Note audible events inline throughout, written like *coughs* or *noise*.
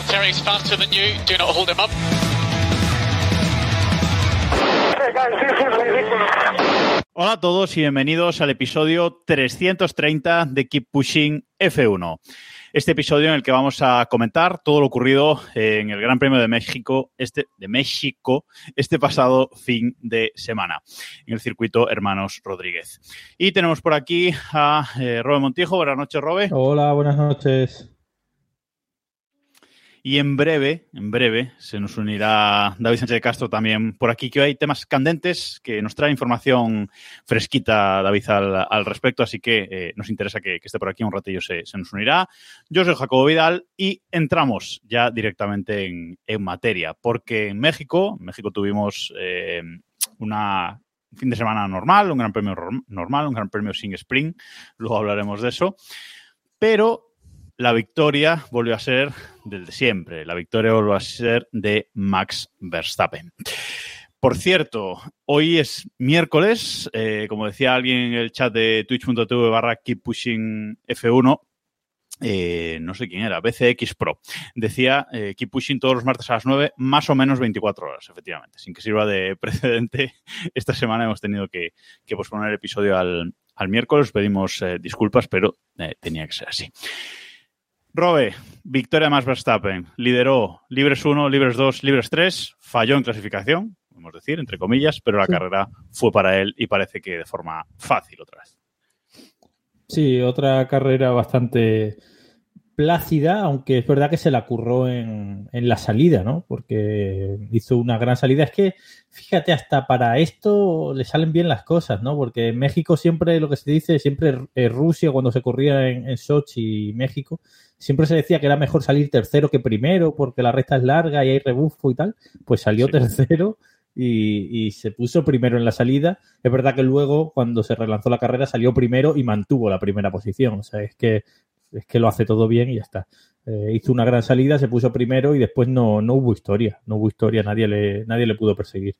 Valtteri's faster than you. Do not hold him up. Hola a todos y bienvenidos al episodio 330 de Keep Pushing F1. Este episodio en el que vamos a comentar todo lo ocurrido en el Gran Premio de México, este, de México, este pasado fin de semana, en el circuito Hermanos Rodríguez. Y tenemos por aquí a eh, Robe Montijo. Buenas noches, Robe. Hola, buenas noches. Y en breve, en breve, se nos unirá David Sánchez de Castro también por aquí, que hoy hay temas candentes que nos trae información fresquita, David, al, respecto, así que eh, nos interesa que, esté por aquí un ratillo, se, se, nos unirá. Yo soy Jacobo Vidal y entramos ya directamente en, materia, porque en México, en México tuvimos eh, una un fin de semana normal, un gran premio normal, un gran premio sin sprint, luego hablaremos de eso, pero la victoria volvió a ser del de siempre. La victoria volvió a ser de Max Verstappen. Por cierto, hoy es miércoles, eh, como decía alguien en el chat de twitch.tv barra keep pushing F1, eh, no sé quién era, BCX Pro. Decía eh, Keep Pushing todos los martes a las 9, más o menos 24 horas, efectivamente. Sin que sirva de *laughs* precedente, esta semana hemos tenido que, posponer el episodio al, miércoles. Pedimos disculpas, pero tenía que ser así. Robe, victoria más Verstappen. Lideró libres 1, libres 2, libres 3. Falló en clasificación, podemos decir, entre comillas, pero la sí. carrera fue para él y parece que de forma fácil otra vez. Sí, otra carrera bastante plácida, aunque es verdad que se la curró en, en, la salida, ¿no? Porque hizo una gran salida. Es que, fíjate, hasta para esto le salen bien las cosas, ¿no? Porque en México siempre, lo que se dice, siempre eh, Rusia, cuando se corría en, en Sochi y México, siempre se decía que era mejor salir tercero que primero porque la recta es larga y hay rebufo y tal. Pues salió sí. tercero y, y, se puso primero en la salida. Es verdad que luego, cuando se relanzó la carrera, salió primero y mantuvo la primera posición. O sea, es que, es que lo hace todo bien y ya está. Eh, hizo una gran salida, se puso primero y después no, no hubo historia. No hubo historia, nadie le, nadie le pudo perseguir.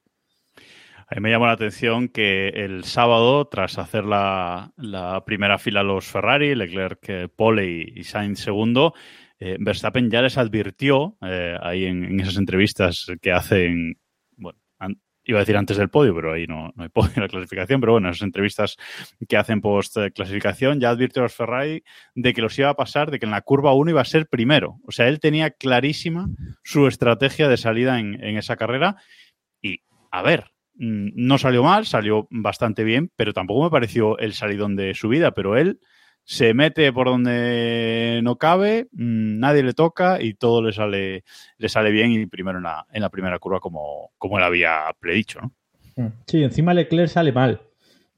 A mí me llamó la atención que el sábado, tras hacer la, la primera fila los Ferrari, Leclerc eh, pole y, Sainz segundo, eh, Verstappen ya les advirtió ahí en, en, esas entrevistas que hacen, bueno, an, iba a decir antes del podio, pero ahí no, hay podio en la clasificación, pero bueno, esas entrevistas que hacen post clasificación, ya advirtió a los Ferrari de que los iba a pasar, de que en la curva 1 iba a ser primero. O sea, él tenía clarísima su estrategia de salida en, en esa carrera y, a ver, no salió mal, salió bastante bien, pero tampoco me pareció el salidón de su vida, pero él se mete por donde no cabe, nadie le toca y todo le sale, le sale bien y primero en la, en la primera curva como, como él había predicho, ¿no? Sí, encima Leclerc sale mal.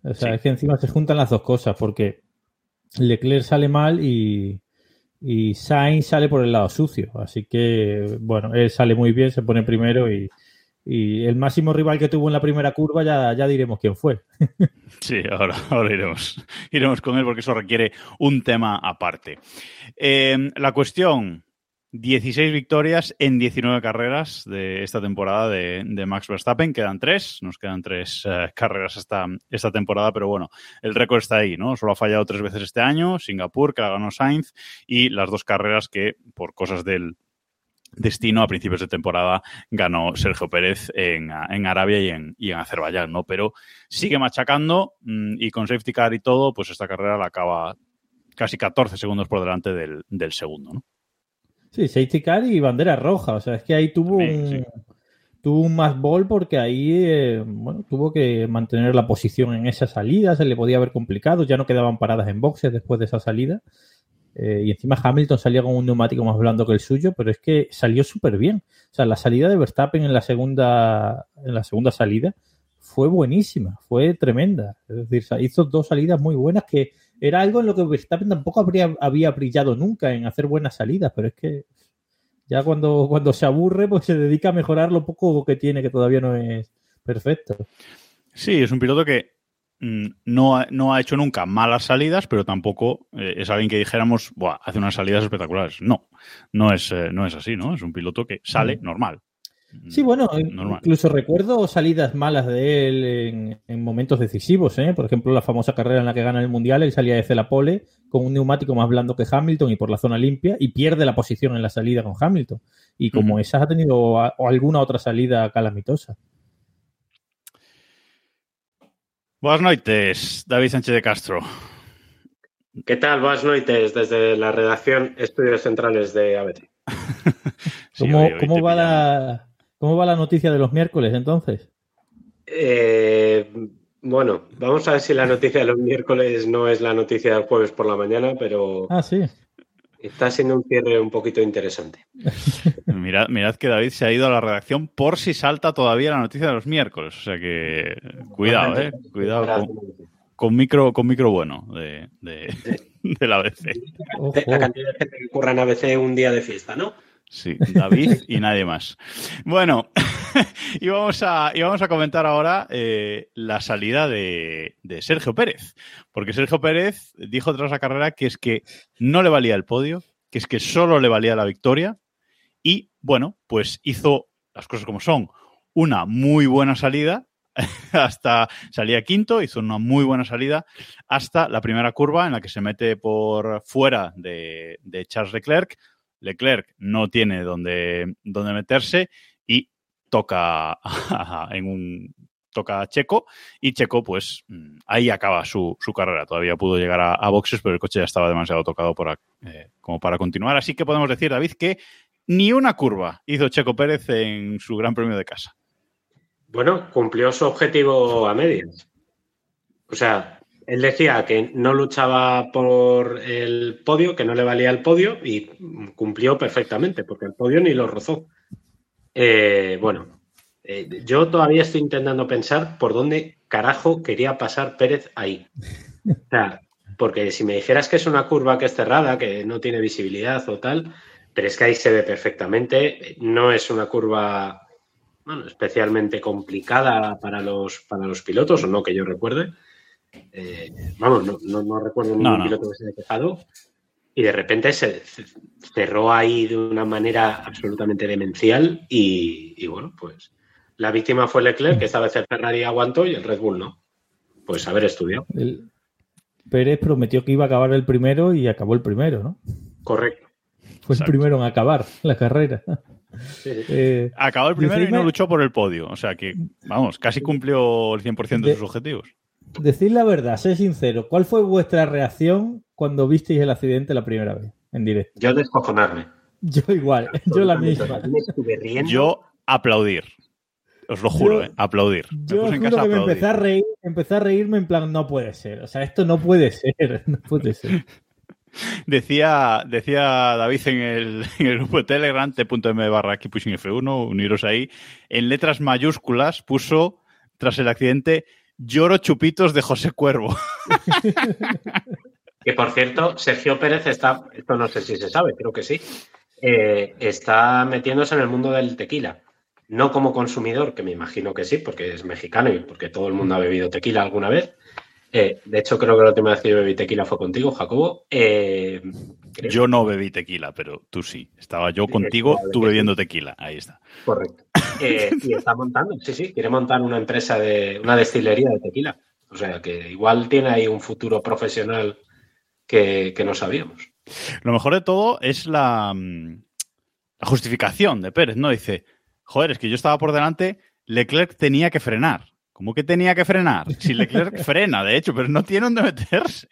O sea, sí. es que encima se juntan las dos cosas, porque Leclerc sale mal y, y Sainz sale por el lado sucio. Así que, bueno, él sale muy bien, se pone primero y, y el máximo rival que tuvo en la primera curva ya, ya diremos quién fue. *laughs* Sí, ahora, iremos, iremos con él porque eso requiere un tema aparte. Eh, la cuestión, 16 victorias en 19 carreras de esta temporada de, de Max Verstappen. Quedan tres, nos quedan tres uh, carreras esta, esta temporada, pero bueno, el récord está ahí, ¿no? Solo ha fallado tres veces este año, Singapur, que la ganó Sainz, y las dos carreras que, por cosas del, destino a principios de temporada ganó Sergio Pérez en, en Arabia y en, y en, Azerbaiyán, ¿no? Pero sigue machacando mmm, y con safety car y todo, pues esta carrera la acaba casi 14 segundos por delante del, del segundo, ¿no? Sí, safety car y bandera roja, o sea, es que ahí tuvo sí, un... Sí. Tuvo un más ball porque ahí eh, bueno, tuvo que mantener la posición en esa salida, se le podía haber complicado, ya no quedaban paradas en boxes después de esa salida. Eh, y encima Hamilton salía con un neumático más blando que el suyo, pero es que salió súper bien. O sea, la salida de Verstappen en la segunda, en la segunda salida fue buenísima, fue tremenda. Es decir, hizo dos salidas muy buenas que era algo en lo que Verstappen tampoco habría, había brillado nunca en hacer buenas salidas, pero es que Ya cuando, cuando se aburre, pues se dedica a mejorar lo poco que tiene, que todavía no es perfecto. Sí, es un piloto que no, ha, no ha hecho nunca malas salidas, pero tampoco eh, es alguien que dijéramos, Buah, hace unas salidas espectaculares. No, no es, eh, no es así, ¿no? Es un piloto que sale Mm. normal. Sí, bueno, Normal. incluso recuerdo salidas malas de él en, en momentos decisivos, ¿eh? Por ejemplo, la famosa carrera en la que gana el Mundial, él salía de la pole con un neumático más blando que Hamilton y por la zona limpia y pierde la posición en la salida con Hamilton. Y como esas ha tenido a- o alguna otra salida calamitosa. Buenas noches, David Sánchez de Castro. ¿Qué tal? Buenas noches desde la redacción Estudios Centrales de ABT. *laughs* Sí, ¿Cómo, hoy- hoy cómo te va la, ¿Cómo va la noticia de los miércoles entonces? Eh, bueno, vamos a ver si la noticia de los miércoles no es la noticia del jueves por la mañana, pero Ah, sí. Está siendo un cierre un poquito interesante. *laughs* Mirad, mirad que David se ha ido a la redacción por si salta todavía la noticia de los miércoles. O sea que cuidado, eh. Cuidado con, con micro, con micro bueno de, de, de la ABC. Ojo. La cantidad de gente que curra en ABC un día de fiesta, ¿no? Sí, David y nadie más. Bueno, *laughs* y vamos a, y vamos a comentar ahora eh, la salida de, Sergio Pérez. Porque Sergio Pérez dijo tras la carrera que es que no le valía el podio, que es que solo le valía la victoria. Y bueno, pues hizo las cosas como son. Una muy buena salida, *laughs* hasta salía quinto, hizo una muy buena salida hasta la primera curva en la que se mete por fuera de, de Charles Leclerc. Leclerc no tiene donde, donde meterse y toca *laughs* en un toca Checo y Checo pues mm, ahí acaba su, su carrera. Todavía pudo llegar a, a boxes, pero el coche ya estaba demasiado tocado por, eh, como para continuar. Así que podemos decir, David, que ni una curva hizo Checo Pérez en su Gran Premio de casa. Bueno, cumplió su objetivo a medias. O sea, él decía que no luchaba por el podio, que no le valía el podio y cumplió perfectamente, porque el podio ni lo rozó. Eh, bueno, eh, yo todavía estoy intentando pensar por dónde carajo quería pasar Pérez ahí. O sea, porque si me dijeras que es una curva que es cerrada, que no tiene visibilidad o tal, pero es que ahí se ve perfectamente, no es una curva bueno, especialmente complicada para los, para los pilotos, o no que yo recuerde. Eh, vamos, no, no, no recuerdo ningún No, piloto que se haya quejado. Y de repente se cerró ahí de una manera absolutamente demencial. Y, y bueno, pues la víctima fue Leclerc, que esta vez el Ferrari aguantó y el Red Bull no. Pues haber estudiado. El- Pérez prometió que iba a acabar el primero y acabó el primero, ¿no? Correcto. Fue Exacto. el primero en acabar la carrera. Sí, sí. Eh, Acabó el primero y no luchó por el podio. O sea que, vamos, casi cumplió el 100% de De- sus objetivos. decid la verdad, sé sincero. ¿Cuál fue vuestra reacción cuando visteis el accidente la primera vez en directo? Yo descojonarme. *laughs* Yo igual, yo la misma. Yo aplaudir. Os lo juro, Yo- ¿eh? Aplaudir. Me Yo puse en juro casa a que me aplaudir. empecé a reír, empecé a reírme en plan, no puede ser. O sea, esto no puede ser, *laughs* no puede ser. Decía, decía David en el, *laughs* en el grupo de Telegram, t.m barra Keep Pushing F1, uniros ahí, en letras mayúsculas puso, tras el accidente, lloro chupitos de José Cuervo. Que por cierto, Sergio Pérez está, esto no sé si se sabe, creo que sí, eh, está metiéndose en el mundo del tequila. No como consumidor, que me imagino que sí, porque es mexicano y porque todo el mundo ha bebido tequila alguna vez. Eh, de hecho, creo que la última vez que yo bebí tequila fue contigo, Jacobo. Eh. Yo no bebí tequila, pero tú sí. Estaba yo contigo, tú bebiendo tequila. Ahí está. Correcto. Y está montando, sí, sí, quiere montar una empresa de una destilería de tequila. O sea que igual tiene ahí un futuro profesional que, que no sabíamos. Lo mejor de todo es la, mm, la justificación de Pérez, ¿no? Dice, joder, es que yo estaba por delante, Leclerc tenía que frenar. ¿Cómo que tenía que frenar? Si Leclerc *laughs* frena, de hecho, pero no tiene dónde meterse.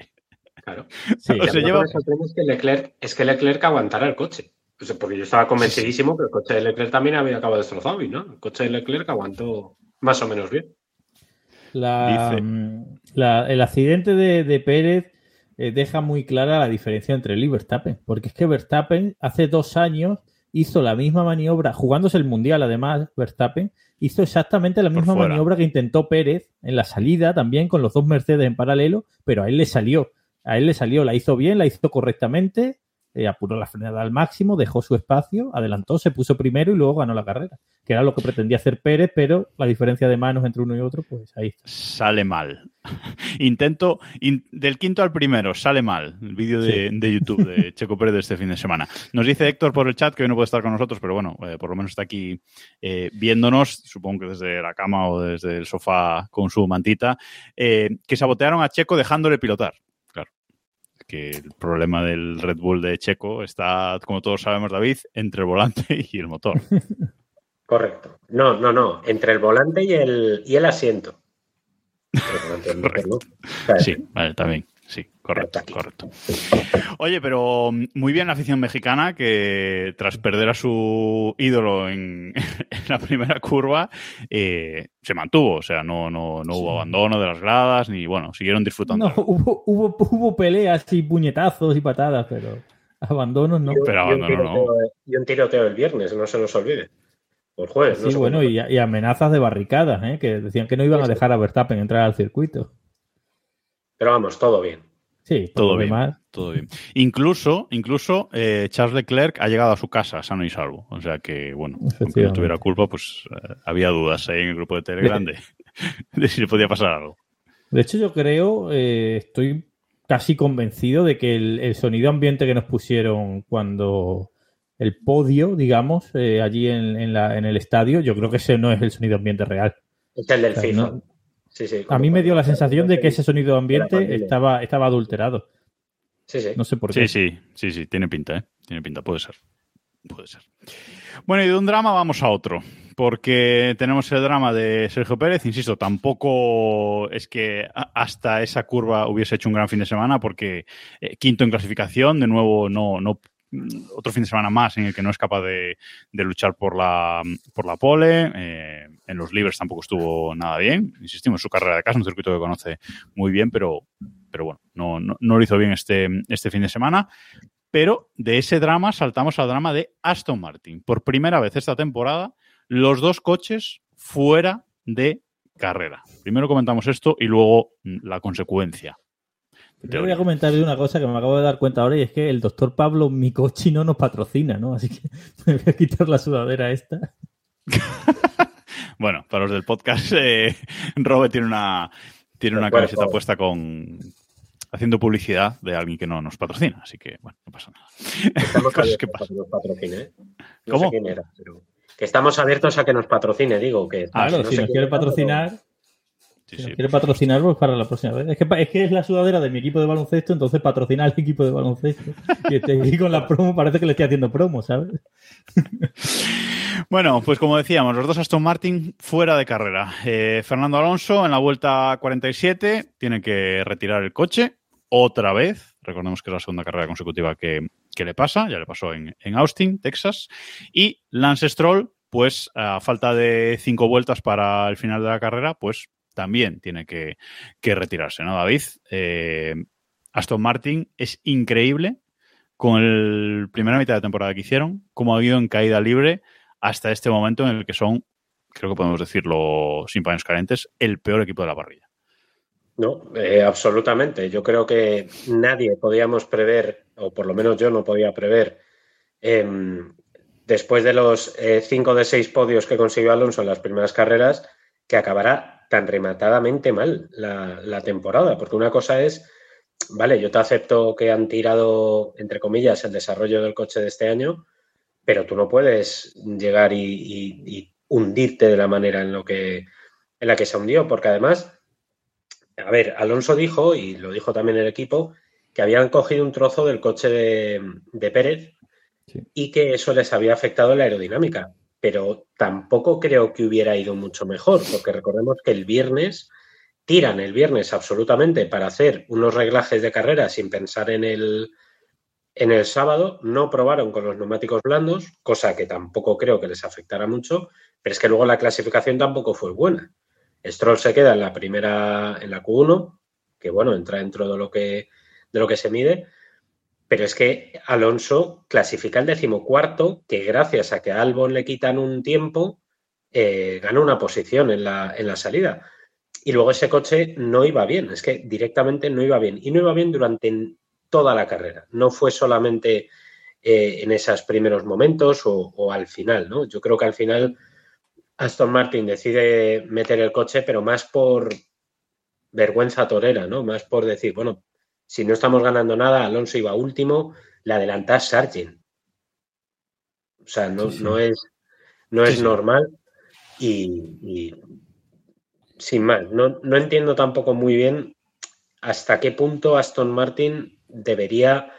Claro. Sí, *laughs* O lleva- es que Leclerc, es que Leclerc aguantara el coche. O sea, porque yo estaba convencidísimo que el coche de Leclerc también había acabado destrozado y no. El coche de Leclerc aguantó más o menos bien. La- Dice- mm, la- el accidente de, de Pérez eh, deja muy clara la diferencia entre él y Verstappen, porque es que Verstappen hace dos años hizo la misma maniobra, jugándose el Mundial además, Verstappen hizo exactamente la misma maniobra que intentó Pérez en la salida también con los dos Mercedes en paralelo, pero a él le salió, a él le salió, la hizo bien, la hizo correctamente eh, apuró la frenada al máximo, dejó su espacio, adelantó, se puso primero y luego ganó la carrera, que era lo que pretendía hacer Pérez, pero la diferencia de manos entre uno y otro, pues ahí está. Sale mal. *laughs* Intento in- del quinto al primero, sale mal. El vídeo de, de YouTube de *laughs* Checo Pérez de este fin de semana. Nos dice Héctor por el chat que hoy no puede estar con nosotros, pero bueno, eh, por lo menos está aquí eh, viéndonos, supongo que desde la cama o desde el sofá con su mantita, que sabotearon a Checo dejándole pilotar. Que el problema del Red Bull de Checo está, como todos sabemos, David, entre el volante *laughs* y el motor. Correcto. No, no, no. Entre el volante y el, y el asiento. *laughs* El volante, el motor, ¿no? O sea, Sí, vale, también. Sí, correcto, correcto. Oye, pero mm, muy bien la afición mexicana que tras perder a su ídolo en, *laughs* en la primera curva eh, se mantuvo. O sea, no, no, no hubo abandono de las gradas ni, bueno, siguieron disfrutando. No, hubo, hubo, hubo peleas y puñetazos y patadas, pero abandonos no. Pero y un abandono no. Y un tiroteo el viernes, no se nos olvide. El jueves. no Sí, bueno, y, y amenazas de barricadas, ¿eh? que decían que no iban a dejar a Verstappen entrar al circuito. Pero vamos, todo bien. Sí, Todo bien, demás. todo bien. Incluso, incluso eh, Charles Leclerc ha llegado a su casa sano y salvo. O sea que, bueno, aunque no tuviera culpa, pues eh, había dudas ahí en el grupo de Telegram de, *laughs* de si le podía pasar algo. De hecho, yo creo, eh, estoy casi convencido de que el, el sonido ambiente que nos pusieron cuando el podio, digamos, eh, allí en, en la- en el estadio, yo creo que ese no es el sonido ambiente real. Es el del O sea, FIFA. no- Sí, sí. a mí me dio la sensación de que ese sonido ambiente estaba, estaba adulterado. Sí, sí. No sé por qué. Sí, sí, sí, sí, tiene pinta, ¿eh? Tiene pinta, puede ser. Puede ser. Bueno, y de un drama vamos a otro, porque tenemos el drama de Sergio Pérez, insisto, tampoco es que hasta esa curva hubiese hecho un gran fin de semana, porque eh, quinto en clasificación, de nuevo, no, no otro fin de semana más en el que no es capaz de, de luchar por la, por la pole. eh, en los libres tampoco estuvo nada bien. Insistimos, su carrera de casa, un circuito que conoce muy bien, pero, pero bueno, no, no, no lo hizo bien este, este fin de semana. Pero de ese drama saltamos al drama de Aston Martin. Por primera vez esta temporada, los dos coches fuera de carrera. Primero comentamos esto y luego mm, la consecuencia. Yo voy a comentar una cosa que me acabo de dar cuenta ahora y es que el doctor Pablo Micochi no nos patrocina, ¿no? Así que *laughs* me voy a quitar la sudadera esta. *laughs* Bueno, para los del podcast, eh, Robert tiene una, tiene una De camiseta puesta con haciendo publicidad de alguien que no nos patrocina, así que bueno, no pasa nada. Estamos *laughs* Cosas que pasan. nos patrocine. ¿eh? No ¿Cómo? sé quién era, pero que estamos abiertos a que nos patrocine, digo. Que, Claro, no si nos quiere era, pero- patrocinar, Sí, si sí. quiere patrocinar, pues para la próxima vez. Es que, es que es la sudadera de mi equipo de baloncesto, entonces patrocina al equipo de baloncesto. Y estoy aquí con la promo, parece que le estoy haciendo promo, ¿sabes? Bueno, pues como decíamos, los dos Aston Martin fuera de carrera. Eh, Fernando Alonso en la vuelta 47 tiene que retirar el coche otra vez. Recordemos que es la segunda carrera consecutiva que, que le pasa, ya le pasó en, en Austin, Texas. Y Lance Stroll, pues a falta de cinco vueltas para el final de la carrera, pues también tiene que, retirarse, ¿no, David? Eh, Aston Martin es increíble con el primera mitad de temporada que hicieron, cómo ha ido en caída libre hasta este momento en el que son, creo que podemos decirlo sin paños calientes, el peor equipo de la parrilla. No, eh, absolutamente. Yo creo que nadie podíamos prever, o por lo menos yo no podía prever, em, después de los eh, cinco de seis podios que consiguió Alonso en las primeras carreras, que acabará tan rematadamente mal la, la temporada. Porque una cosa es, vale, yo te acepto que han tirado, entre comillas, el desarrollo del coche de este año, pero tú no puedes llegar y, y- y hundirte de la manera en, lo que, en la que se hundió, porque además a ver, Alonso dijo, y lo dijo también el equipo, que habían cogido un trozo del coche de, de Pérez Sí. y que eso les había afectado la aerodinámica. Pero tampoco creo que hubiera ido mucho mejor, porque recordemos que el viernes tiran el viernes absolutamente para hacer unos reglajes de carrera sin pensar en el, en el sábado. No probaron con los neumáticos blandos, cosa que tampoco creo que les afectara mucho, pero es que luego la clasificación tampoco fue buena. Stroll se queda en la primera, en la Q1, que bueno, entra dentro de lo que, de lo que se mide, pero es que Alonso clasifica el decimocuarto, que gracias a que a Albon le quitan un tiempo, eh, gana una posición en la, en la salida. Y luego ese coche no iba bien, es que directamente no iba bien. Y no iba bien durante toda la carrera. No fue solamente eh, en esos primeros momentos o, o, al final, ¿no? Yo creo que al final Aston Martin decide meter el coche, pero más por vergüenza torera, ¿no? Más por decir, bueno, si no estamos ganando nada, Alonso iba último, le adelantás Sargent. O sea, no, sí, sí. no es, no es normal y, y, sin más. No, no entiendo tampoco muy bien hasta qué punto Aston Martin debería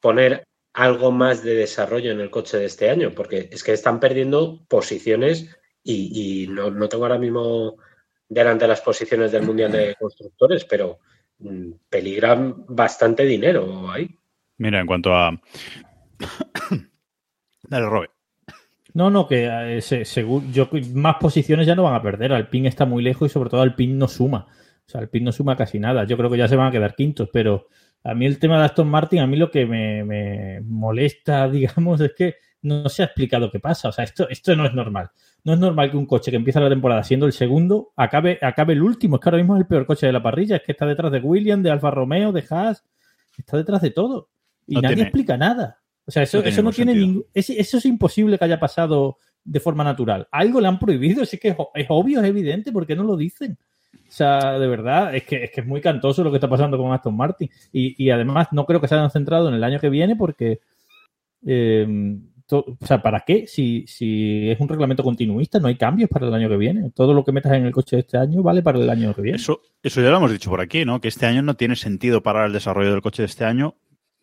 poner algo más de desarrollo en el coche de este año, porque es que están perdiendo posiciones y, y no, no, tengo ahora mismo delante las posiciones del Mundial de Constructores, pero peligran bastante dinero ahí. Mira, en cuanto a... *coughs* Dale, Robert. No, no, que eh, se, según yo más posiciones ya no van a perder. Alpine está muy lejos y sobre todo Alpine no suma. O sea, Alpine no suma casi nada. Yo creo que ya se van a quedar quintos, pero a mí el tema de Aston Martin, a mí lo que me, me molesta, *laughs* digamos, es que no se ha explicado qué pasa. O sea, esto, esto no es normal. No es normal que un coche que empieza la temporada siendo el segundo acabe, acabe el último. Es que ahora mismo es el peor coche de la parrilla. Es que está detrás de William, de Alfa Romeo, de Haas. Está detrás de todo. Y no nadie tiene, explica nada. O sea, eso no tiene, eso no tiene ningún. Es, eso es imposible que haya pasado de forma natural. Algo le han prohibido. Es que es, es obvio, es evidente. ¿Por qué no lo dicen? O sea, de verdad, es que, es que es muy cantoso lo que está pasando con Aston Martin. Y, y además, no creo que se hayan centrado en el año que viene porque. Eh, o sea, ¿para qué? Si, si es un reglamento continuista, no hay cambios para el año que viene. Todo lo que metas en el coche de este año vale para el año que viene. Eso, eso ya lo hemos dicho por aquí, ¿no? Que este año no tiene sentido parar el desarrollo del coche de este año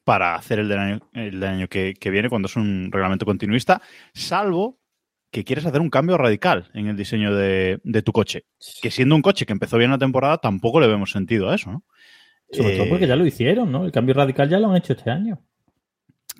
para hacer el del año, el del año que, que viene cuando es un reglamento continuista, salvo que quieres hacer un cambio radical en el diseño de, de, tu coche. Que siendo un coche que empezó bien la temporada, tampoco le vemos sentido a eso, ¿no? Sobre eh, todo porque ya lo hicieron, ¿no? El cambio radical ya lo han hecho este año.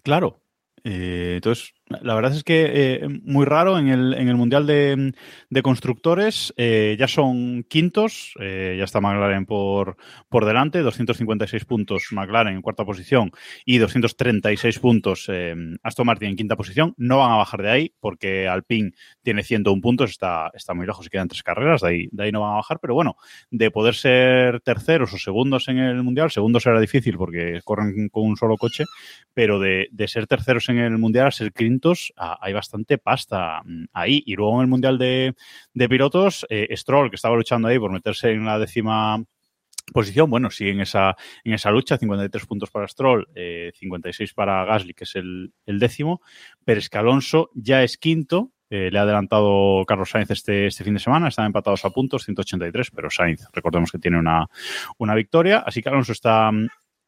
Claro, eh, entonces, la verdad es que eh, muy raro en el, en el Mundial de, de Constructores. Eh, ya son quintos, eh, ya está McLaren por, por delante, 256 puntos McLaren en cuarta posición y 236 puntos eh, Aston Martin en quinta posición. No van a bajar de ahí porque Alpine tiene 101 puntos, está, está muy lejos y quedan tres carreras, de ahí, de ahí no van a bajar. Pero bueno, de poder ser terceros o segundos en el Mundial, segundos será difícil porque corren con un solo coche, pero de, de ser terceros en el Mundial ser quintos, hay bastante pasta mm, ahí. Y luego en el Mundial de, pilotos, eh, Stroll, que estaba luchando ahí por meterse en la décima posición, bueno, sigue en esa, en esa lucha, 53 puntos para Stroll, eh, 56 para Gasly, que es el, décimo, pero es que Alonso ya es quinto, eh, le ha adelantado Carlos Sainz este, este fin de semana, están empatados a puntos, 183, pero Sainz, recordemos que tiene una, una victoria, así que Alonso está,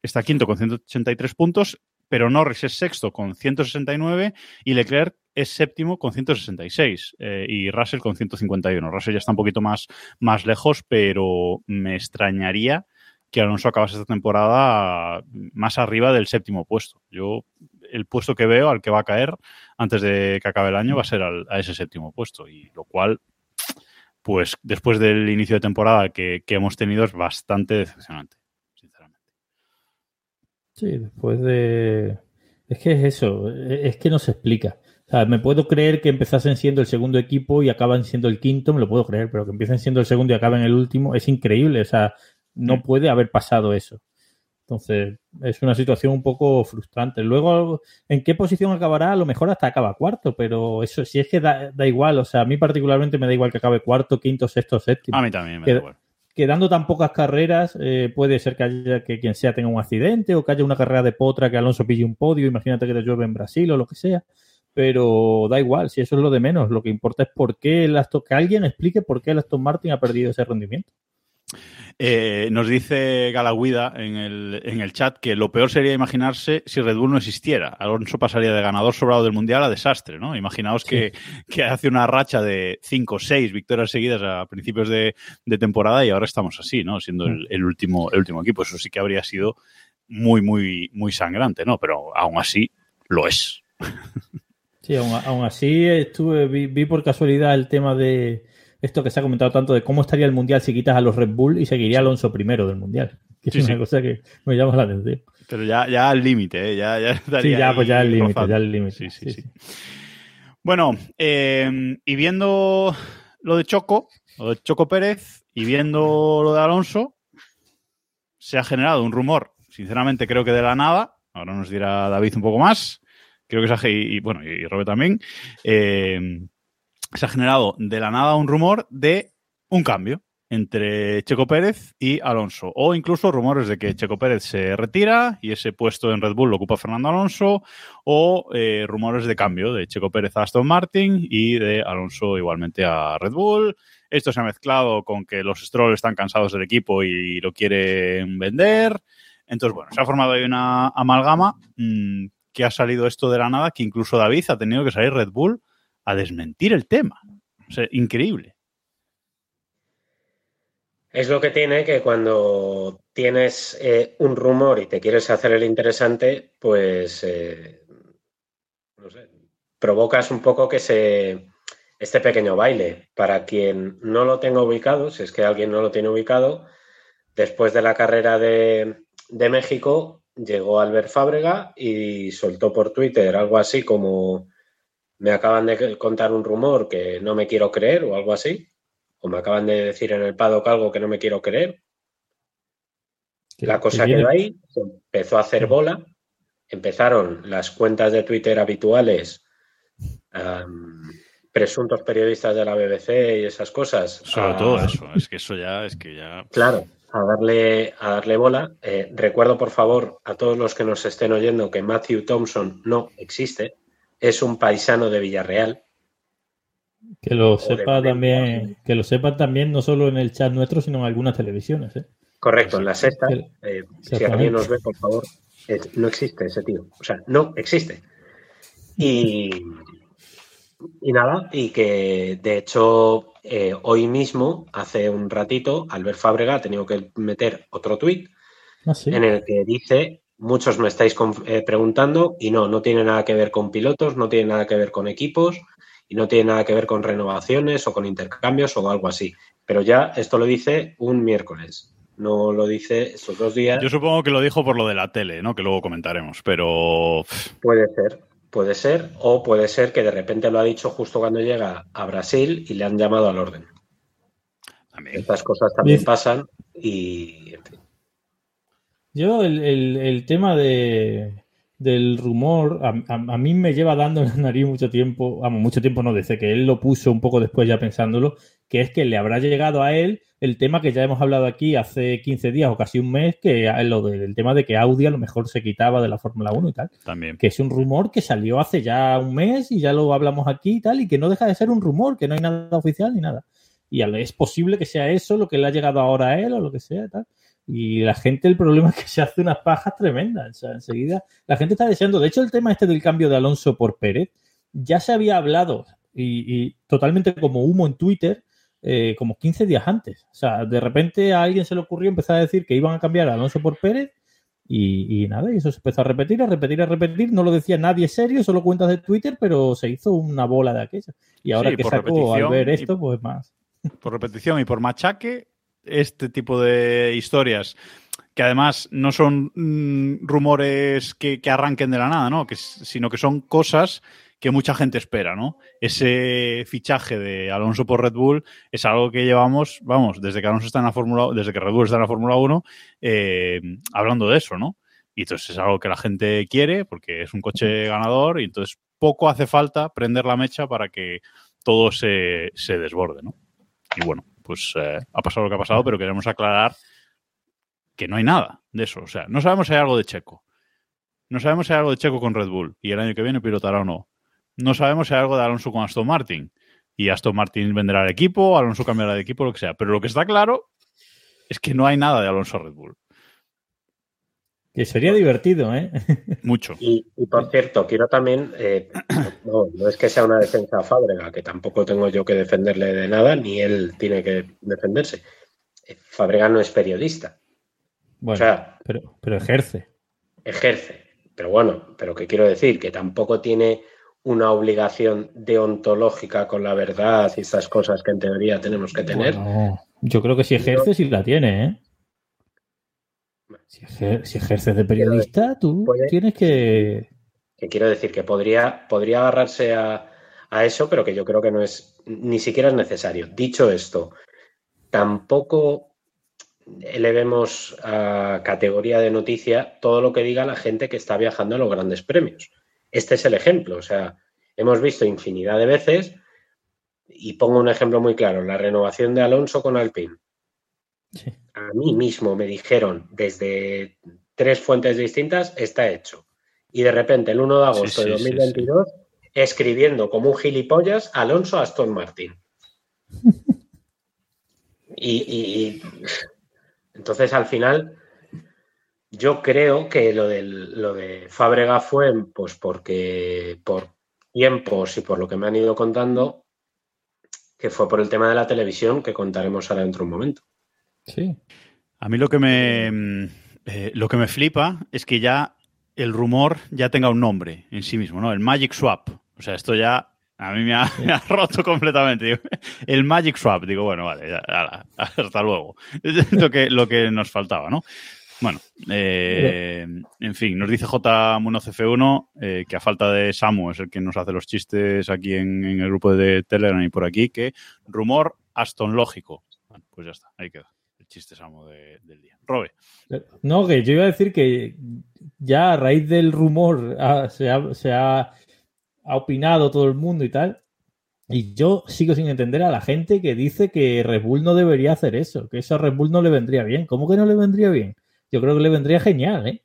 está quinto con 183 puntos, pero Norris es sexto con 169 y Leclerc es séptimo con 166 eh, y Russell con 151. Russell ya está un poquito más, más lejos, pero me extrañaría que Alonso acabase esta temporada más arriba del séptimo puesto. Yo, el puesto que veo al que va a caer antes de que acabe el año va a ser al, a ese séptimo puesto, y lo cual, pues después del inicio de temporada que, que hemos tenido es bastante decepcionante. Sí, después de... Es que es eso, es que no se explica. O sea, me puedo creer que empezasen siendo el segundo equipo y acaban siendo el quinto, me lo puedo creer, pero que empiecen siendo el segundo y acaben el último es increíble. O sea, no puede haber pasado eso. Entonces, es una situación un poco frustrante. Luego, ¿en qué posición acabará? A lo mejor hasta acaba cuarto, pero eso si es que da, da igual. O sea, a mí particularmente me da igual que acabe cuarto, quinto, sexto, séptimo. A mí también me da igual quedando tan pocas carreras, eh, puede ser que haya que quien sea tenga un accidente o que haya una carrera de potra que Alonso pille un podio, imagínate que te llueve en Brasil o lo que sea. Pero da igual, si eso es lo de menos. Lo que importa es por qué el Aston, que alguien explique por qué el Aston Martin ha perdido ese rendimiento. Eh, nos dice Galaguida en el, en el chat que lo peor sería imaginarse si Red Bull no existiera. Alonso pasaría de ganador sobrado del Mundial a desastre, ¿no? Imaginaos sí. que, que, hace una racha de 5 o 6 victorias seguidas a principios de, de, temporada y ahora estamos así, ¿no? Siendo el, el, último, el último equipo. Eso sí que habría sido muy, muy, muy sangrante, ¿no? Pero aún así lo es. Sí, aún, aún así estuve, vi, vi por casualidad el tema de esto que se ha comentado tanto de cómo estaría el Mundial si quitas a los Red Bull y seguiría Alonso primero del Mundial. Que es una sí. cosa que me llama la atención. Pero ya, ya al límite, ¿eh? ya, ya Sí, ya, pues ya al límite, ya al límite. Sí, sí, sí, Bueno, eh, y viendo lo de Choco, lo de Choco Pérez, y viendo lo de Alonso, se ha generado un rumor, sinceramente creo que de la nada, ahora nos dirá David un poco más, creo que ha, y, y bueno, y Robert también, eh, se ha generado de la nada un rumor de un cambio entre Checo Pérez y Alonso. O incluso rumores de que Checo Pérez se retira y ese puesto en Red Bull lo ocupa Fernando Alonso. O eh, rumores de cambio de Checo Pérez a Aston Martin y de Alonso igualmente a Red Bull. Esto se ha mezclado con que los Stroll están cansados del equipo y lo quieren vender. Entonces, bueno, se ha formado ahí una amalgama mmm, que ha salido esto de la nada, que incluso David ha tenido que salir Red Bull a desmentir el tema. O sea, increíble. Es lo que tiene que cuando tienes eh, un rumor y te quieres hacer el interesante, pues eh, no sé, provocas un poco que se este pequeño baile. Para quien no lo tenga ubicado, si es que alguien no lo tiene ubicado, después de la carrera de, de México llegó Albert Fábrega y soltó por Twitter algo así como me acaban de contar un rumor que no me quiero creer o algo así o me acaban de decir en el paddock algo que no me quiero creer. La cosa quedó ahí, se empezó a hacer bola, empezaron las cuentas de Twitter habituales, um, presuntos periodistas de la BBC y esas cosas. Sobre a, todo eso, es que eso ya, es que ya. Claro, a darle, a darle bola. Eh, recuerdo, por favor, a todos los que nos estén oyendo que Matthew Thompson no existe, es un paisano de Villarreal. Que lo sepa también, que lo sepan también no solo en el chat nuestro, sino en algunas televisiones. ¿eh? Correcto, en la sexta. Eh, si alguien nos ve, por favor, no existe ese tío. O sea, no existe. Y, y nada, y que de hecho eh, hoy mismo, hace un ratito, Albert Fábrega ha tenido que meter otro tuit ¿Ah, sí? en el que dice, muchos me estáis eh, preguntando, y no, no tiene nada que ver con pilotos, no tiene nada que ver con equipos, y no tiene nada que ver con renovaciones o con intercambios o algo así. Pero ya esto lo dice un miércoles. No lo dice estos dos días. Yo supongo que lo dijo por lo de la tele, ¿no? Que luego comentaremos, pero. Puede ser, puede ser. O puede ser que de repente lo ha dicho justo cuando llega a Brasil y le han llamado al orden. También. Estas cosas también pasan y. En fin. Yo, el, el, el tema de, del rumor, a, a, a, mí me lleva dando en la nariz mucho tiempo, vamos, mucho tiempo no, desde que él lo puso un poco después ya pensándolo, que es que le habrá llegado a él el tema que ya hemos hablado aquí hace 15 días o casi un mes, que lo del el tema de que Audi a lo mejor se quitaba de la Fórmula 1 y tal. También. Que es un rumor que salió hace ya un mes y ya lo hablamos aquí y tal, y que no deja de ser un rumor, que no hay nada oficial ni nada. Y es posible que sea eso lo que le ha llegado ahora a él o lo que sea, tal. Y la gente, el problema es que se hace unas pajas tremendas. O sea, enseguida la gente está deseando. De hecho, el tema este del cambio de Alonso por Pérez ya se había hablado y, y totalmente como humo en Twitter eh, como 15 días antes. O sea, de repente a alguien se le ocurrió empezar a decir que iban a cambiar a Alonso por Pérez y, y, nada, y eso se empezó a repetir, a repetir, a repetir. No lo decía nadie serio, solo cuentas de Twitter, pero se hizo una bola de aquella. Y ahora Sí, que sacó al ver esto, pues más. por repetición y por machaque, este tipo de historias que además no son mm, rumores que, que arranquen de la nada, ¿no? Que, sino que son cosas que mucha gente espera, ¿no? Ese fichaje de Alonso por Red Bull es algo que llevamos, vamos, desde que Alonso está en la Fórmula, desde que Red Bull está en la Fórmula 1, eh, hablando de eso, ¿no? Y entonces es algo que la gente quiere porque es un coche ganador y entonces poco hace falta prender la mecha para que todo se, se desborde, ¿no? Y bueno, pues eh, ha pasado lo que ha pasado, pero queremos aclarar que no hay nada de eso. O sea, no sabemos si hay algo de Checo. No sabemos si hay algo de Checo con Red Bull y el año que viene pilotará o no. No sabemos si hay algo de Alonso con Aston Martin y Aston Martin venderá el equipo, Alonso cambiará de equipo, lo que sea. Pero lo que está claro es que no hay nada de Alonso Red Bull. Que sería divertido, ¿eh? *laughs* Mucho. Y, y por cierto, quiero también, eh, no, no es que sea una defensa a Fábrega, que tampoco tengo yo que defenderle de nada, ni él tiene que defenderse. Eh, Fábrega no es periodista, Bueno, o sea, pero, pero ejerce. ejerce. Pero bueno, pero ¿qué quiero decir? Que tampoco tiene una obligación deontológica con la verdad y estas cosas que en teoría tenemos que tener. Bueno, yo creo que si ejerce, sí la tiene, ¿eh? Si, ejer- si ejerces de periodista, tú Puede- tienes que. que quiero decir que podría, podría agarrarse a, a eso, pero que yo creo que no es, ni siquiera es necesario. Dicho esto, tampoco elevemos a categoría de noticia todo lo que diga la gente que está viajando a los grandes premios. este es el ejemplo. O sea, hemos visto infinidad de veces, y pongo un ejemplo muy claro, la renovación de Alonso con Alpine. A mí mismo me dijeron desde tres fuentes distintas, está hecho. Y de repente, el 1 de agosto Sí, de sí, 2022, escribiendo como un gilipollas Alonso Aston Martin. *laughs* Y, y- y- entonces al final yo creo que lo, del, lo de Fábrega fue pues porque por tiempos y por lo que me han ido contando, que fue por el tema de la televisión que contaremos ahora dentro de un momento. Sí. A mí lo que me eh, lo que me flipa es que ya el rumor ya tenga un nombre en sí mismo, ¿no? El Magic Swap. O sea, esto ya a mí me ha, *laughs* me ha roto completamente. *laughs* El Magic Swap. Digo, bueno, vale, ya, *laughs* hasta luego. Es lo que, lo que nos faltaba, ¿no? Bueno, eh, en fin, nos dice J Muno CF1 eh, que a falta de Samu es el que nos hace los chistes aquí en, en el grupo de Telegram y por aquí, que rumor Aston lógico. Bueno, pues ya está, ahí queda el chiste Samu de- del día. Robe. No, que yo iba a decir que ya a raíz del rumor ah, se, ha, se ha- ha opinado todo el mundo y tal. Y yo sigo sin entender a la gente que dice que Red Bull no debería hacer eso, que eso a Red Bull no le vendría bien. ¿Cómo que no le vendría bien? Yo creo que le vendría genial, ¿eh?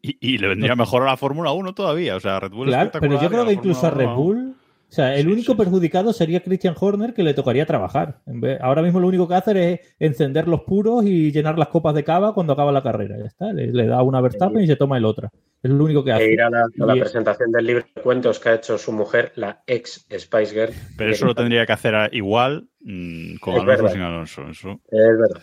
Y, y le vendría mejor a la Fórmula 1 todavía. O sea, Red Bull Claro, pero yo creo que incluso a Red 1, Bull, o sea, el Sí, único sí. perjudicado sería Christian Horner, que le tocaría trabajar. Ahora mismo lo único que hace es encender los puros y llenar las copas de cava cuando acaba la carrera. Ya está, le, le da una Verstappen y se toma el otra. Es lo único que E hace. ir a la, a la Y- presentación del libro de cuentos que ha hecho su mujer, la ex Spice Girl. Pero eso lo tendría que hacer igual mm, con Es Alonso sin Alonso. Eso. Es verdad.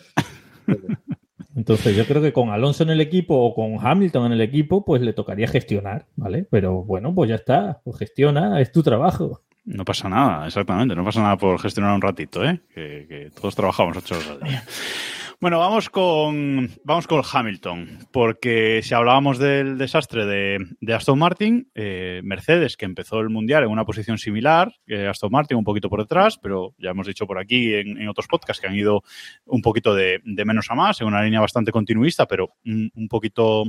*laughs* Entonces yo creo que con Alonso en el equipo o con Hamilton en el equipo, pues le tocaría gestionar, ¿vale? Pero bueno, pues ya está, pues gestiona, es tu trabajo. No pasa nada, exactamente. No pasa nada por gestionar un ratito, ¿eh? Que, que todos trabajamos ocho horas al día. *laughs* Bueno, vamos con, vamos con Hamilton, porque si hablábamos del desastre de, Aston Martin, eh, Mercedes, que empezó el Mundial en una posición similar, que Aston Martin un poquito por detrás, pero ya hemos dicho por aquí en, otros podcasts que han ido un poquito de, menos a más, en una línea bastante continuista, pero un, un poquito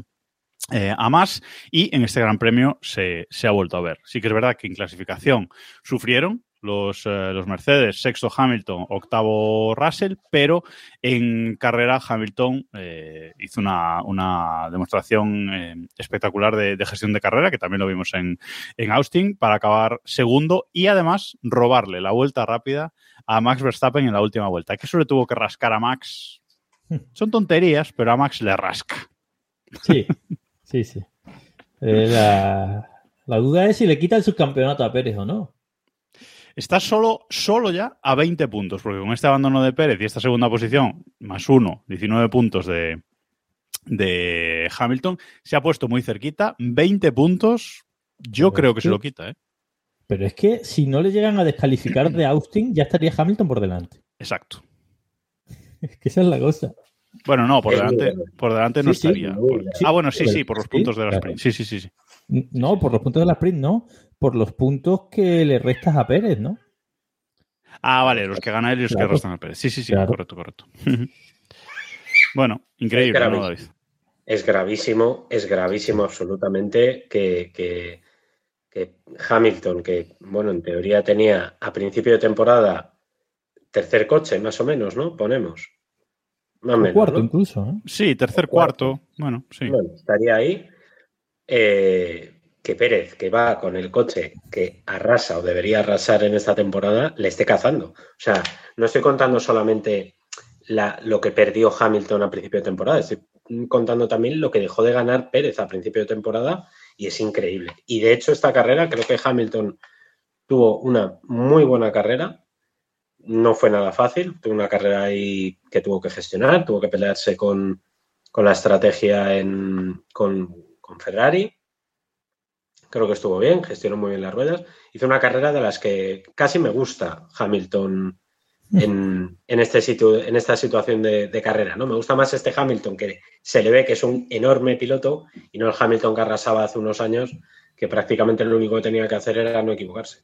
eh, a más y en este Gran Premio se, se ha vuelto a ver. Sí que es verdad que en clasificación sufrieron los, eh, los Mercedes, sexto Hamilton, octavo Russell, pero en carrera Hamilton eh, hizo una, una demostración eh, espectacular de, de gestión de carrera, que también lo vimos en, en Austin, para acabar segundo y además robarle la vuelta rápida a Max Verstappen en la última vuelta. Que eso le tuvo que rascar a Max. *laughs* Son tonterías, pero a Max le rasca. Sí, sí, sí. La, la duda es si le quita el subcampeonato a Pérez o no. Está solo, solo ya a 20 puntos, porque con este abandono de Pérez y esta segunda posición, más uno, 19 puntos de, de Hamilton, se ha puesto muy cerquita. 20 puntos, yo Pero creo es que que- se lo quita, ¿eh? Pero es que si no le llegan a descalificar de Austin, ya estaría Hamilton por delante. Exacto. Es que esa es la cosa. Bueno, no, por muy delante, bueno. por delante no Sí, estaría. ah, bueno, sí, sí, por los puntos de la claro. sprint. Sí, sí, sí, sí. No, por los puntos de la sprint, no. Por los puntos que le restas a Pérez, ¿no? Ah, vale, los que gana él y los Claro. que restan al Pérez. Sí, sí, sí, Claro. correcto, correcto. *laughs* bueno, increíble, Claro. ¿no, David? Es gravísimo, es gravísimo absolutamente que, que- que Hamilton, que bueno, en teoría tenía a principio de temporada tercer coche, más o menos, ¿no? Ponemos. Más o menos. cuarto ¿no? incluso, ¿eh? Sí, tercer, cuarto. Bueno, sí. Bueno, estaría ahí. Eh, que Pérez, que va con el coche que arrasa o debería arrasar en esta temporada, le esté cazando. O sea, no estoy contando solamente la- lo que perdió Hamilton a principio de temporada, estoy contando también lo que dejó de ganar Pérez a principio de temporada y es increíble. Y de hecho, esta carrera, creo que Hamilton tuvo una muy buena carrera. No fue nada fácil, tuvo una carrera ahí que tuvo que gestionar, tuvo que pelearse con, con la estrategia en, con Ferrari. Creo que estuvo bien, gestionó muy bien las ruedas. Hizo una carrera de las que casi me gusta Hamilton en, en este sitio, en esta situación de, de carrera. ¿no? Me gusta más este Hamilton que se le ve que es un enorme piloto y no el Hamilton que arrasaba hace unos años, que prácticamente lo único que tenía que hacer era no equivocarse.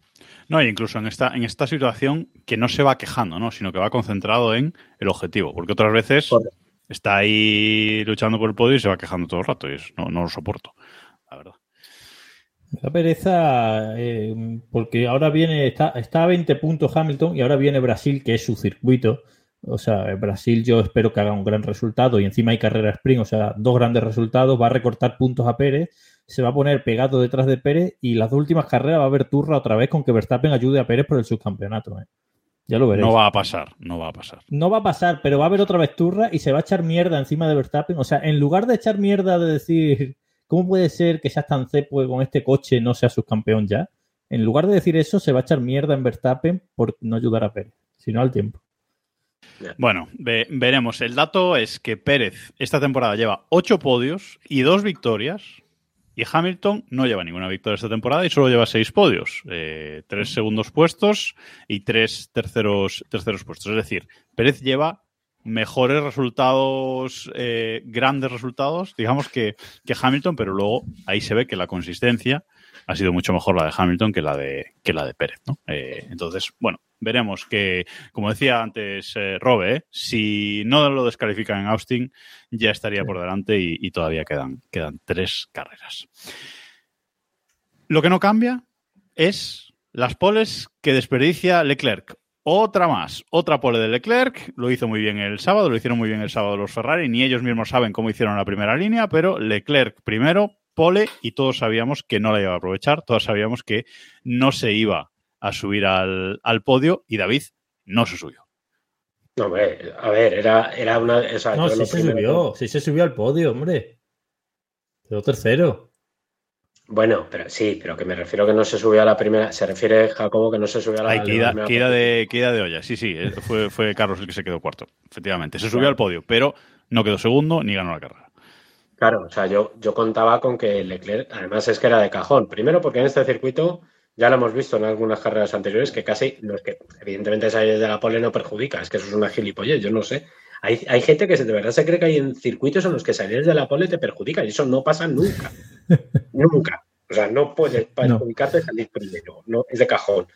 No, e incluso en esta, en esta situación que no se va quejando, ¿no? Sino que va concentrado en el objetivo. Porque otras veces Correcto. está ahí luchando por el podio y se va quejando todo el rato. Y es- no, no lo soporto, la pereza, eh, porque ahora viene, está, está a 20 puntos Hamilton y ahora viene Brasil, que es su circuito. O sea, Brasil yo espero que haga un gran resultado y encima hay carrera sprint, o sea, dos grandes resultados, va a recortar puntos a Pérez, se va a poner pegado detrás de Pérez y las dos últimas carreras va a haber turra otra vez con que Verstappen ayude a Pérez por el subcampeonato. ¿eh? Ya lo veréis. No va a pasar, no va a pasar. No va a pasar, pero va a haber otra vez turra y se va a echar mierda encima de Verstappen. O sea, en lugar de echar mierda de decir, ¿cómo puede ser que seas tan cepo con este coche no sea subcampeón ya? En lugar de decir eso, se va a echar mierda en Verstappen por no ayudar a Pérez, sino al tiempo. Bueno, ve- veremos. El dato es que Pérez esta temporada lleva ocho podios y dos victorias. Y Hamilton no lleva ninguna victoria esta temporada y solo lleva seis podios. Eh, tres segundos puestos y tres terceros, terceros puestos. Es decir, Pérez lleva mejores resultados, eh, grandes resultados, digamos, que, que Hamilton, pero luego ahí se ve que la consistencia ha sido mucho mejor la de Hamilton que la de, que la de Pérez. ¿no? Eh, entonces, bueno, veremos que, como decía antes eh, Robe, ¿eh? si no lo descalifican en Austin, ya estaría por delante y, y todavía quedan, quedan tres carreras. Lo que no cambia es las poles que desperdicia Leclerc. Otra más, otra pole de Leclerc, lo hizo muy bien el sábado, lo hicieron muy bien el sábado los Ferrari, ni ellos mismos saben cómo hicieron la primera línea, pero Leclerc primero, pole, y todos sabíamos que no la iba a aprovechar, todos sabíamos que no se iba a subir al, al podio y David no se subió. No, hombre, a ver, era, era una. O sea, No, sí se primero- subió, sí se subió al podio, hombre. Quedó tercero. Bueno, pero sí, pero que me refiero que no se subió a la primera. Se refiere Jacobo que no se subió a la, Ay, a la que ida, primera que ida de, que ida de olla, sí, sí, eh, fue, fue Carlos el que se quedó cuarto, efectivamente. Se subió al podio, pero no quedó segundo ni ganó la carrera. Claro, o sea, yo, yo contaba con que Leclerc, además es que era de cajón. Primero porque en este circuito ya lo hemos visto en algunas carreras anteriores que casi, no es que evidentemente salir de la pole no perjudica, es que eso es una gilipollez, yo no sé. Hay, hay gente que se- de verdad se cree que hay en circuitos en los que salir de la pole te perjudica y eso no pasa nunca. *laughs* nunca. O sea, no puede perjudicarte salir primero, no, es de cajón.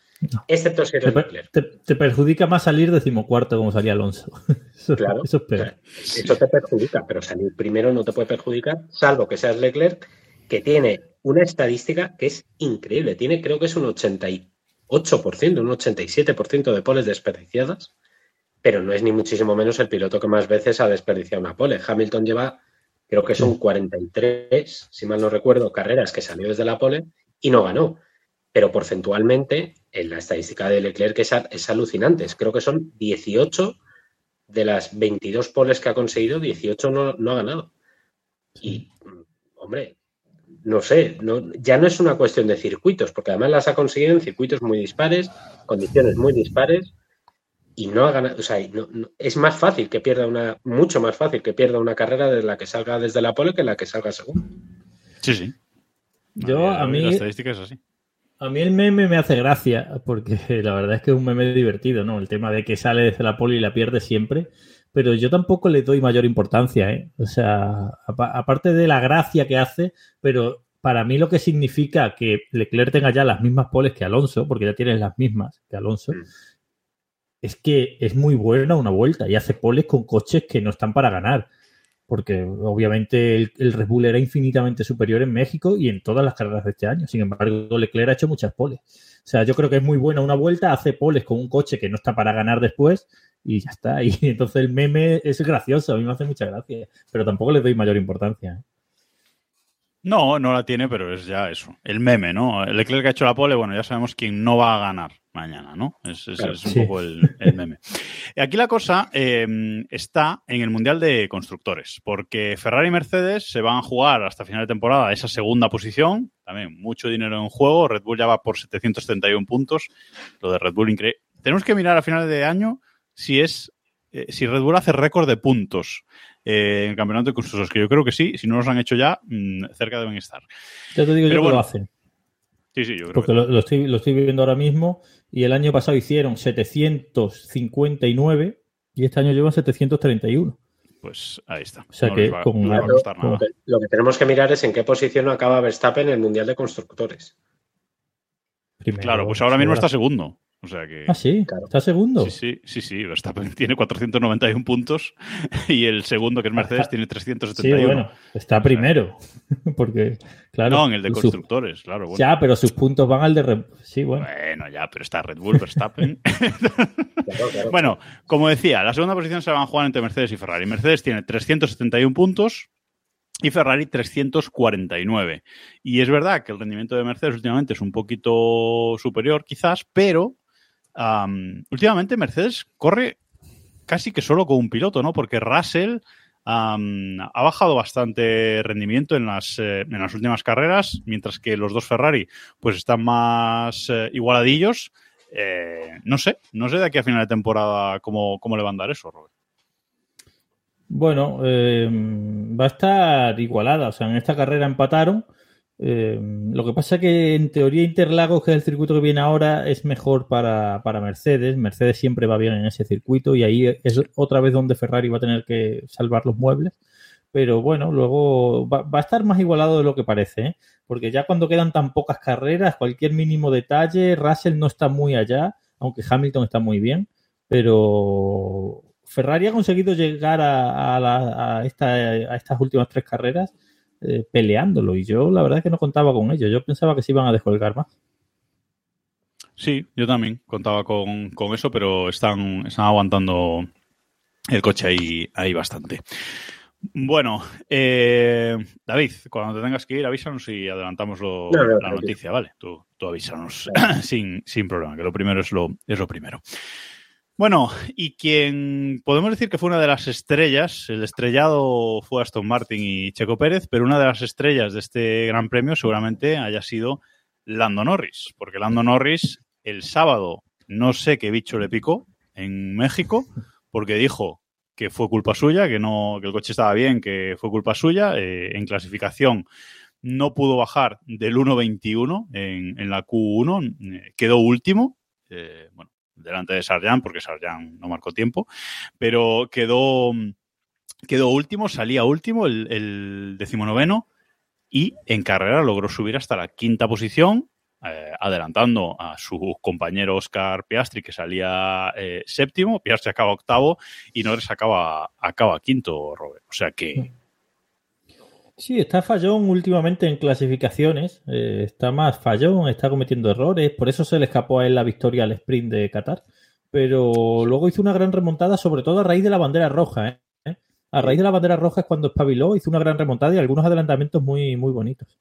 Excepto si Te, eres te- te perjudica más salir decimocuarto como salía Alonso. *laughs* Eso, Claro. eso es peor. Eso te perjudica, pero salir primero no te puede perjudicar, salvo que seas Leclerc, que tiene una estadística que es increíble. Tiene, creo que es un 88%, un 87% de poles desperdiciadas, pero no es ni muchísimo menos el piloto que más veces ha desperdiciado una pole. Hamilton lleva, creo que son 43, si mal no recuerdo, carreras que salió desde la pole y no ganó. Pero porcentualmente, en la estadística de Leclerc es, es alucinante. Creo que son 18 de las 22 poles que ha conseguido, 18 no, no ha ganado. Y, hombre, no sé, no, ya no es una cuestión de circuitos, porque además las ha conseguido en circuitos muy dispares, condiciones muy dispares, y no ha ganado, o sea, y no- no- es más fácil que pierda una, mucho más fácil que pierda una carrera de la que salga desde la pole que la que salga segundo. Sí, sí. Yo, a mí, La estadística es así. a mí el meme me hace gracia, porque *laughs* la verdad es que es un meme divertido, ¿no? El tema de que sale desde la poli y la pierde siempre. Pero yo tampoco le doy mayor importancia, ¿eh? O sea, apa- aparte de la gracia que hace, pero para mí lo que significa que Leclerc tenga ya las mismas poles que Alonso, porque ya tienes las mismas que Alonso, Mm. Es que es muy buena una vuelta y hace poles con coches que no están para ganar. Porque obviamente el, Red Bull era infinitamente superior en México y en todas las carreras de este año. Sin embargo, Leclerc ha hecho muchas poles. O sea, yo creo que es muy buena una vuelta, hace poles con un coche que no está para ganar después y ya está. *laughs* Y entonces el meme es gracioso, a mí me hace mucha gracia. Pero tampoco le doy mayor importancia. No, no la tiene, pero es ya eso. El meme, ¿no? El Leclerc que ha hecho la pole, bueno, ya sabemos quién no va a ganar mañana, ¿no? Es, es- Claro, es un sí. poco el, el meme. Aquí la cosa eh, está en el Mundial de Constructores, porque Ferrari y Mercedes se van a jugar hasta final de temporada esa segunda posición, también mucho dinero en juego, Red Bull ya va por 731 puntos, lo de Red Bull increíble. Tenemos que mirar a final de año si es eh, si Red Bull hace récord de puntos eh, en el campeonato de constructores, que yo creo que sí, si no los han hecho ya, mm, cerca deben estar. Ya te digo Pero yo que lo hacen. Sí, sí, yo creo Porque que lo, lo estoy, lo estoy viendo ahora mismo y el año pasado hicieron 759 y este año llevan 731. pues ahí está. O sea No que va, con no nada. Lo que, lo que tenemos que mirar es en qué posición acaba Verstappen en el Mundial de Constructores. Primero, Claro, pues ahora mismo está segundo. O sea que. Ah, sí, está segundo. Sí, sí, sí, sí. Verstappen *laughs* tiene 491 puntos *laughs* y el segundo, que es Mercedes, tiene 371. Sí, bueno, está primero. *laughs* Porque, claro. No, en el de constructores, claro. Bueno. Ya, pero sus puntos van al de. Sí, bueno. Bueno, ya, pero está Red Bull, Verstappen. claro, claro. Bueno, como decía, la segunda posición se van a jugar entre Mercedes y Ferrari. Mercedes tiene 371 puntos, y Ferrari 349. Y es verdad que el rendimiento de Mercedes últimamente es un poquito superior, quizás, pero últimamente Mercedes corre casi que solo con un piloto, ¿no? Porque Russell ha bajado bastante rendimiento en las, eh, en las últimas carreras, mientras que los dos Ferrari pues están más eh, igualadillos. Eh, no sé, no sé de aquí a final de temporada cómo, le van a dar eso, Robert. Bueno, va a estar igualada. O sea, en esta carrera empataron. Eh, lo que pasa que en teoría Interlagos, que es el circuito que viene ahora, es mejor para, para, Mercedes. Mercedes siempre va bien en ese circuito y ahí es otra vez donde Ferrari va a tener que salvar los muebles. Pero bueno, luego va, va a estar más igualado de lo que parece, ¿eh? porque ya cuando quedan tan pocas carreras, cualquier mínimo detalle, Russell no está muy allá, aunque Hamilton está muy bien, pero Ferrari ha conseguido llegar a, a estas últimas tres carreras eh, peleándolo y yo la verdad es que no contaba con ello. Yo pensaba que se iban a descolgar más. Sí, yo también contaba con, con eso, pero están, están aguantando el coche ahí, ahí bastante. Bueno, eh, David, cuando te tengas que ir, avísanos y adelantamos lo, no, no, la noticia, ¿vale? Tú, tú avísanos *laughs* sin, sin problema, que lo primero es lo, es lo primero. Bueno, y quien podemos decir que fue una de las estrellas, el estrellado fue Aston Martin y Checo Pérez, pero una de las estrellas de este Gran Premio seguramente haya sido Lando Norris, porque Lando Norris el sábado no sé qué bicho le picó en México, porque dijo que fue culpa suya, que no, que el coche estaba bien, que fue culpa suya. Eh, en clasificación no pudo bajar del 1.21 en, en, la Q1, eh, quedó último. Eh, bueno, delante de Sarjan, porque Sarjan no marcó tiempo, pero quedó, quedó último, salía último, el, el decimonoveno, y en carrera logró subir hasta la quinta posición, eh, adelantando a su compañero Oscar Piastri, que salía eh, séptimo, Piastri acaba octavo y Norris acaba, acaba quinto, Robert. O sea que... Sí, está fallón últimamente en clasificaciones, eh, está más fallón, está cometiendo errores, por eso se le escapó a él la victoria al sprint de Qatar, pero luego hizo una gran remontada, sobre todo a raíz de la bandera roja. ¿eh? A raíz de la bandera roja es cuando espabiló, hizo una gran remontada y algunos adelantamientos muy, muy bonitos.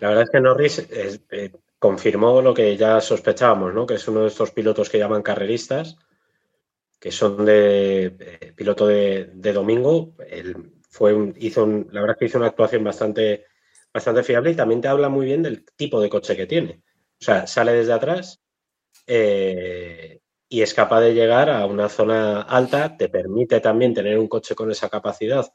La verdad es que Norris eh, confirmó lo que ya sospechábamos, ¿no? que es uno de estos pilotos que llaman carreristas, que son de piloto de, de domingo. El, fue un, hizo un, la verdad es que hizo una actuación bastante, bastante fiable y también te habla muy bien del tipo de coche que tiene. O sea, sale desde atrás eh, y es capaz de llegar a una zona alta, te permite también tener un coche con esa capacidad,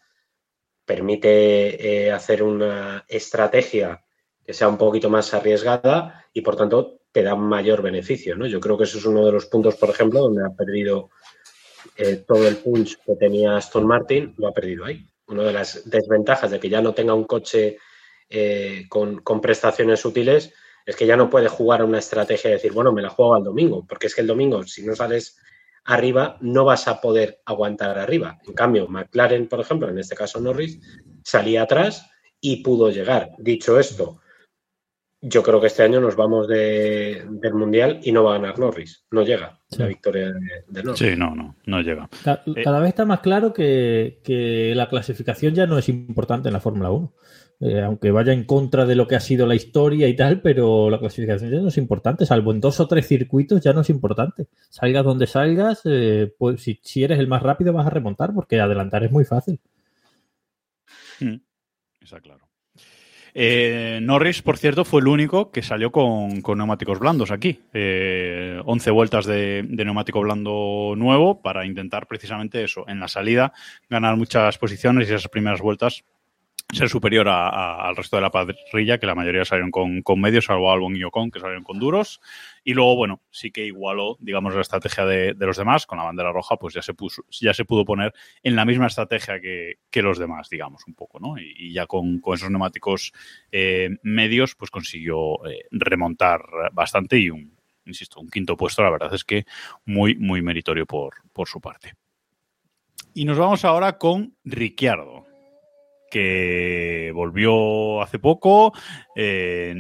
permite eh, hacer una estrategia que sea un poquito más arriesgada y por tanto te da mayor beneficio. ¿no? Yo creo que eso es uno de los puntos, por ejemplo, donde ha perdido eh, todo el punch que tenía Aston Martin, lo ha perdido ahí una de las desventajas de que ya no tenga un coche eh, con, con, prestaciones útiles es que ya no puede jugar a una estrategia de decir, bueno, me la juego al domingo, porque es que el domingo, si no sales arriba, no vas a poder aguantar arriba. En cambio, McLaren, por ejemplo, en este caso Norris, salía atrás y pudo llegar. Dicho esto, yo creo que este año nos vamos de, del Mundial y no va a ganar Norris. No llega sí. la victoria de, de, Norris. Sí, no, no, no llega. Cada, cada eh, vez está más claro que, que, la clasificación ya no es importante en la Fórmula 1. Eh, aunque vaya en contra de lo que ha sido la historia y tal, pero la clasificación ya no es importante, salvo en dos o tres circuitos ya no es importante. Salgas donde salgas, eh, pues si, si, eres el más rápido vas a remontar porque adelantar es muy fácil. Mm, está claro. Eh, Norris, por cierto, fue el único que salió con, neumáticos blandos aquí. Eh, 11 vueltas de, de, neumático blando nuevo para intentar precisamente eso, en la salida, ganar muchas posiciones y esas primeras vueltas ser superior a, al resto de la parrilla, que la mayoría salieron con, con medios, salvo Albon y Ocon, que salieron con duros. Y luego, bueno, sí que igualó, digamos, la estrategia de, de, los demás. Con la bandera roja, pues ya se, puso, ya se pudo poner en la misma estrategia que, que los demás, digamos, un poco, ¿no? Y, y ya con, con, esos neumáticos eh, medios, pues consiguió eh, remontar bastante y un, insisto, un quinto puesto, la verdad es que muy, muy meritorio por, por su parte. Y nos vamos ahora con Ricciardo, que volvió hace poco. Eh,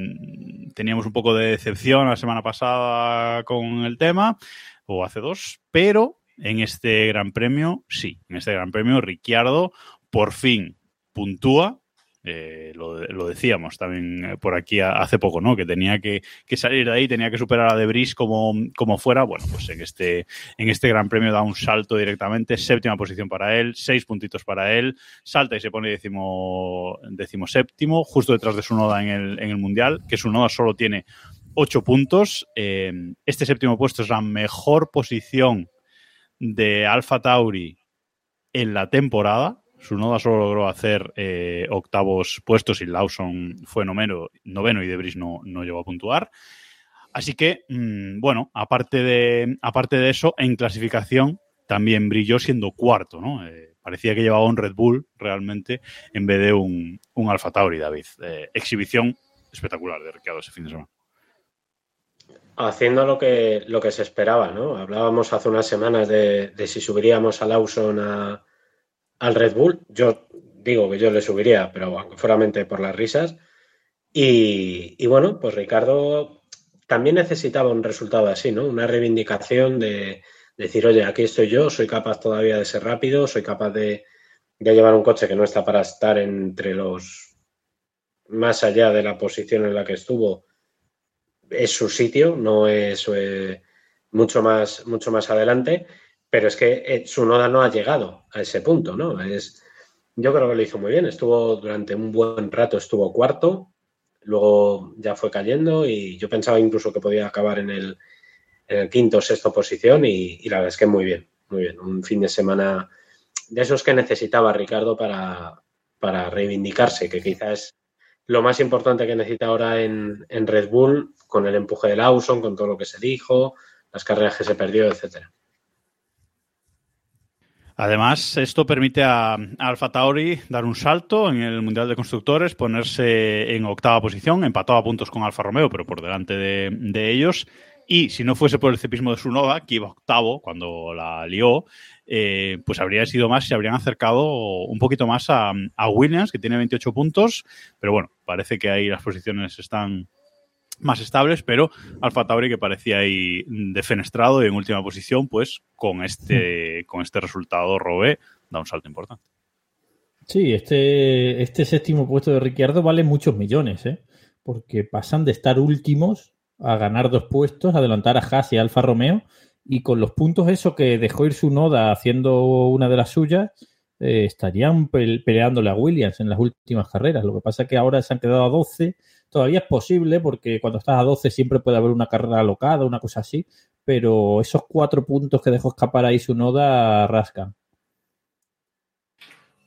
teníamos un poco de decepción la semana pasada con el tema, o hace dos, pero en este Gran Premio, sí, en este Gran Premio, Ricciardo por fin puntúa eh, lo, decíamos también eh, por aquí hace poco, ¿no? Que tenía que, salir de ahí, tenía que superar a Debris como, como fuera. Bueno, pues en este, en este Gran Premio da un salto directamente, séptima posición para él, seis puntitos para él, salta y se pone décimo, décimo séptimo, justo detrás de su noda en el, en el Mundial, que su noda solo tiene ocho puntos. Eh, este séptimo puesto es la mejor posición de Alfa Tauri en la temporada su noda solo logró hacer eh, octavos puestos y Lawson fue noveno, y Debris no, no llegó a puntuar. Así que, mm, bueno, aparte de, aparte de eso, en clasificación también brilló siendo cuarto, ¿no? Eh, parecía que llevaba un Red Bull realmente en vez de un, un Alfa Tauri, David. Eh, exhibición espectacular de Ricciardo ese fin de semana. Haciendo lo que, lo que se esperaba, ¿no? Hablábamos hace unas semanas de, de si subiríamos a Lawson a, al Red Bull. Yo digo que yo le subiría, pero fuera por las risas. Y, bueno, pues Ricardo también necesitaba un resultado así, ¿no? Una reivindicación de, decir, oye, aquí estoy yo, soy capaz todavía de ser rápido, soy capaz de, llevar un coche que no está para estar entre los más allá de la posición en la que estuvo. Es su sitio, no es eh, mucho, más, mucho más adelante pero es que eh, su noda no ha llegado a ese punto, ¿no? Es, yo creo que lo hizo muy bien, estuvo durante un buen rato, estuvo cuarto, luego ya fue cayendo y yo pensaba incluso que podía acabar en el, en el quinto o sexto posición y, la verdad es que muy bien, muy bien. Un fin de semana de esos que necesitaba Ricardo para, para reivindicarse, que quizás lo más importante que necesita ahora en, en Red Bull, con el empuje de Lawson, con todo lo que se dijo, las carreras que se perdió, etcétera. Además, esto permite a, Alfa Tauri dar un salto en el Mundial de Constructores, ponerse en octava posición, empatado a puntos con Alfa Romeo, pero por delante de, ellos. Y si no fuese por el cepismo de su Sunoda, que iba octavo cuando la lió, eh, pues habría sido más, se habrían acercado un poquito más a, a Williams, que tiene 28 puntos. Pero bueno, parece que ahí las posiciones están, más estables, pero Alfa Tauri que parecía ahí defenestrado y en última posición, pues con este, con este resultado Robé da un salto importante. Sí, este, este séptimo puesto de Ricciardo vale muchos millones, ¿eh? porque pasan de estar últimos a ganar dos puestos, adelantar a Haas y Alfa Romeo, y con los puntos eso que dejó ir su noda haciendo una de las suyas, eh, estarían peleándole a Williams en las últimas carreras. Lo que pasa es que ahora se han quedado a 12 Todavía es posible porque cuando estás a 12 siempre puede haber una carrera alocada, una cosa así, pero esos cuatro puntos que dejó escapar ahí su noda rascan.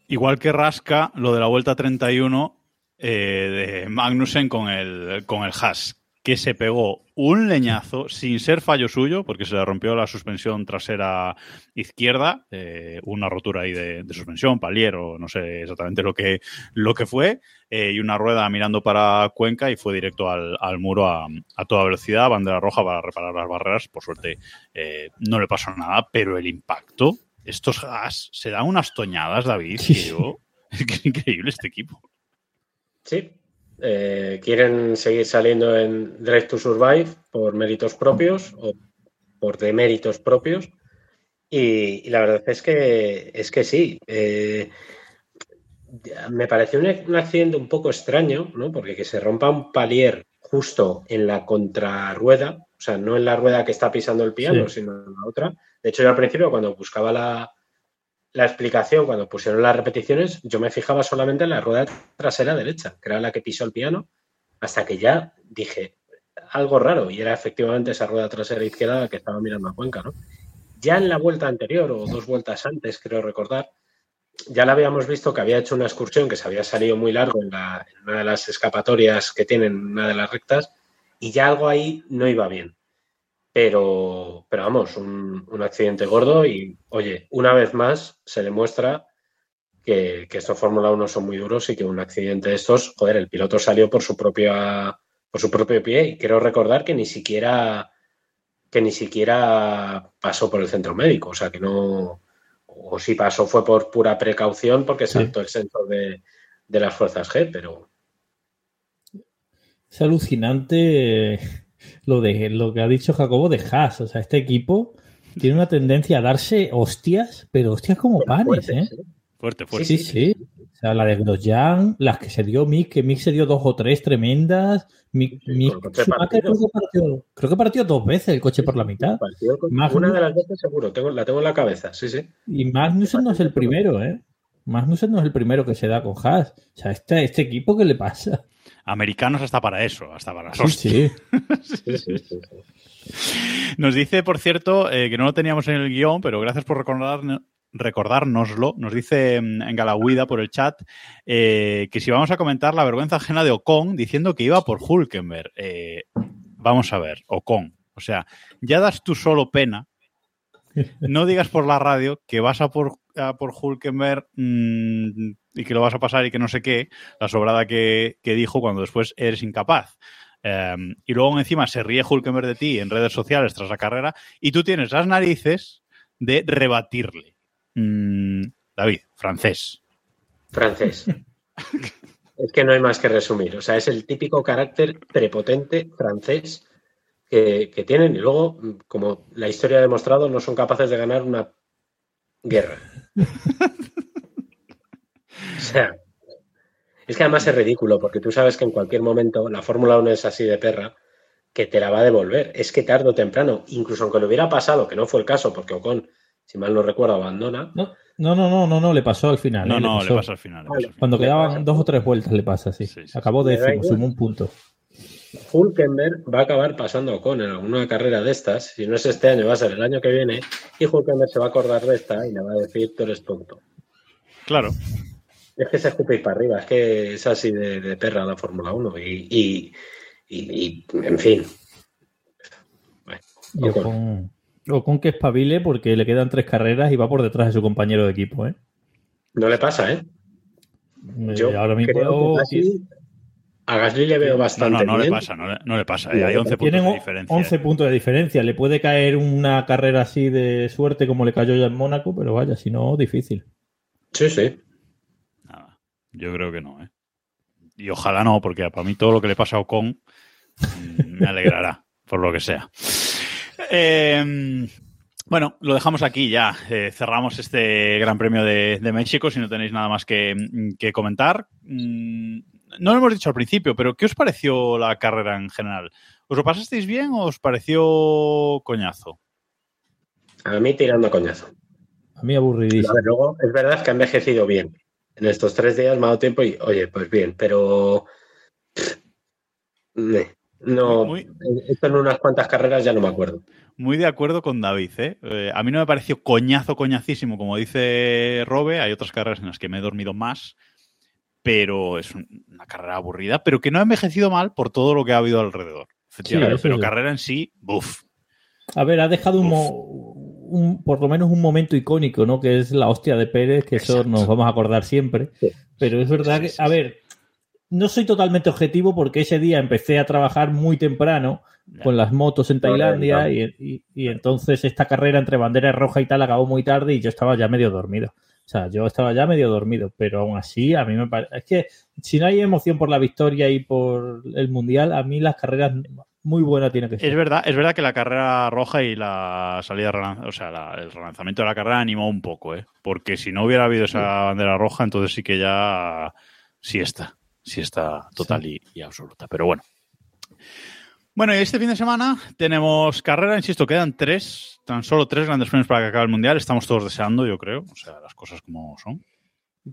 Igual que rasca lo de la vuelta 31 eh, de Magnussen con el, con el Haas, que se pegó un leñazo sin ser fallo suyo, porque se le rompió la suspensión trasera izquierda, eh, una rotura ahí de, suspensión, paliero, no sé exactamente lo que, lo que fue, eh, y una rueda mirando para Cuenca y fue directo al, muro a, toda velocidad, bandera roja para reparar las barreras. Por suerte eh, no le pasó nada, pero el impacto, estos gas se dan unas toñadas, David, que yo, *laughs* es increíble este equipo. Sí, eh, quieren seguir saliendo en Drive to Survive por méritos propios o por deméritos propios. Y, la verdad es que, es que sí. Eh, me pareció un, accidente un poco extraño, ¿no? Porque que se rompa un palier justo en la contrarrueda, o sea, no en la rueda que está pisando el piano, sino en la otra. De hecho, yo al principio, cuando buscaba la, la explicación, cuando pusieron las repeticiones, yo me fijaba solamente en la rueda trasera derecha, que era la que pisó el piano, hasta que ya dije algo raro y era efectivamente esa rueda trasera izquierda que estaba mirando a Cuenca, ¿no? Ya en la vuelta anterior o dos vueltas antes, creo recordar, ya la habíamos visto que había hecho una excursión que se había salido muy largo en, la, en una de las escapatorias que tienen una de las rectas y ya algo ahí no iba bien. Pero, pero vamos, un, accidente gordo y, oye, una vez más se demuestra que, que estos Fórmula 1 son muy duros y que un accidente de estos, joder, el piloto salió por su propia por su propio pie. Y quiero recordar que ni siquiera que ni siquiera pasó por el centro médico, o sea que no, o si pasó fue por pura precaución porque saltó el sensor de, de, las fuerzas G, pero... Es alucinante eh, lo, de, lo que ha dicho Jacobo de Haas, o sea, este equipo tiene una tendencia a darse hostias, pero hostias como panes, ¿eh? Fuerte, fuerte. Sí, sí. O sea, la de Grosjean, las que se dio Mick, que Mick se dio dos o tres tremendas. Mick, Mick Schumacher creo, que partió, creo que partió dos veces el coche por la mitad. Una de las veces seguro, tengo, la tengo en la cabeza, sí, sí. Y Magnussen no es el primero, ¿eh? Magnussen no es el primero que se da con Haas. O sea, este, este equipo, ¿qué le pasa? Americanos hasta para eso, hasta para sí, sí. sí, sí, sí. Nos dice, por cierto, eh, que no lo teníamos en el guion, pero gracias por recordar, recordárnoslo. Nos dice mm, en Galahuida por el chat eh, que si vamos a comentar la vergüenza ajena de Ocon diciendo que iba por Hulkenberg. Eh, vamos a ver, Ocon. O sea, ya das tú solo pena. *laughs* No digas por la radio que vas a por, a por Hulkenberg mmm, y que lo vas a pasar y que no sé qué, la sobrada que, que dijo cuando después eres incapaz. Um, y luego encima se ríe Hulkenberg de ti en redes sociales tras la carrera y tú tienes las narices de rebatirle. Mm, David, francés. Francés. *laughs* es que no hay más que resumir. O sea, es el típico carácter prepotente francés que, que tienen y luego, como la historia ha demostrado, no son capaces de ganar una guerra. *laughs* o sea, es que además es ridículo, porque tú sabes que en cualquier momento la Fórmula 1 es así de perra, que te la va a devolver. Es que tarde o temprano, incluso aunque le hubiera pasado, que no fue el caso, porque Ocon, si mal no recuerdo, abandona. No, no, no, no, no, no le pasó al final. No, ¿eh? no, le pasó, le pasó al final. Cuando quedaban dos o tres vueltas le pasa, sí. sí, sí Acabó décimo, sumó un punto. Hulkenberg va a acabar pasando a Ocon en alguna carrera de estas. Si no es este año, va a ser el año que viene. Y Hulkenberg se va a acordar de esta y le va a decir: Tú eres tonto. Claro. Es que se escupéis para arriba, es que es así de, de perra la Fórmula 1 y, y, y, y, en fin. Bueno, y Ocon, Ocon que espabile porque le quedan tres carreras y va por detrás de su compañero de equipo, ¿eh? No le pasa, ¿eh? Yo ahora mismo creo que casi a Gasly le veo bastante No, no, no bien. le pasa, no le, no le pasa. Eh, hay 11 puntos Tienen de diferencia. 11 puntos de diferencia. Le puede caer una carrera así de suerte como le cayó ya en Mónaco, pero vaya, si no, difícil. Sí, sí. Yo creo que no, ¿eh? Y ojalá no, porque para mí todo lo que le pasa a Ocon mm, me alegrará, *laughs* por lo que sea. Eh, bueno, lo dejamos aquí ya. Eh, cerramos este Gran Premio de, de, México, si no tenéis nada más que, que comentar. Mm, no lo hemos dicho al principio, pero ¿qué os pareció la carrera en general? ¿Os lo pasasteis bien o os pareció coñazo? A mí tirando a coñazo. A mí aburridísimo. A ver, luego es verdad que ha envejecido bien. En estos tres días me ha dado tiempo y, oye, pues bien, pero. No, muy, esto en unas cuantas carreras ya no me acuerdo. Muy de acuerdo con David, ¿eh? Eh, a mí no me pareció coñazo, coñacísimo, como dice Robe. Hay otras carreras en las que me he dormido más, pero es una carrera aburrida, pero que no ha envejecido mal por todo lo que ha habido alrededor. Efectivamente, sí, pero sí. carrera en sí, buf. A ver, ha dejado un, un, por lo menos un momento icónico, ¿no? Que es la hostia de Pérez, que Exacto. eso nos vamos a acordar siempre. Sí. Pero es verdad que, a ver, no soy totalmente objetivo porque ese día empecé a trabajar muy temprano con las motos en Tailandia y, y, y, entonces esta carrera entre bandera roja y tal acabó muy tarde y yo estaba ya medio dormido. O sea, yo estaba ya medio dormido, pero aún así a mí me parece... Es que si no hay emoción por la victoria y por el Mundial, a mí las carreras muy buena tiene que ser. Es verdad, es verdad que la carrera roja y la salida, o sea, la, el relanzamiento de la carrera animó un poco, ¿eh? Porque si no hubiera habido esa bandera roja, entonces sí que ya siesta total sí. y, y absoluta. Pero bueno. Bueno, y este fin de semana tenemos carrera, insisto, quedan tres, tan solo tres grandes premios para que acabe el Mundial. Estamos todos deseando, yo creo, o sea, las cosas como son.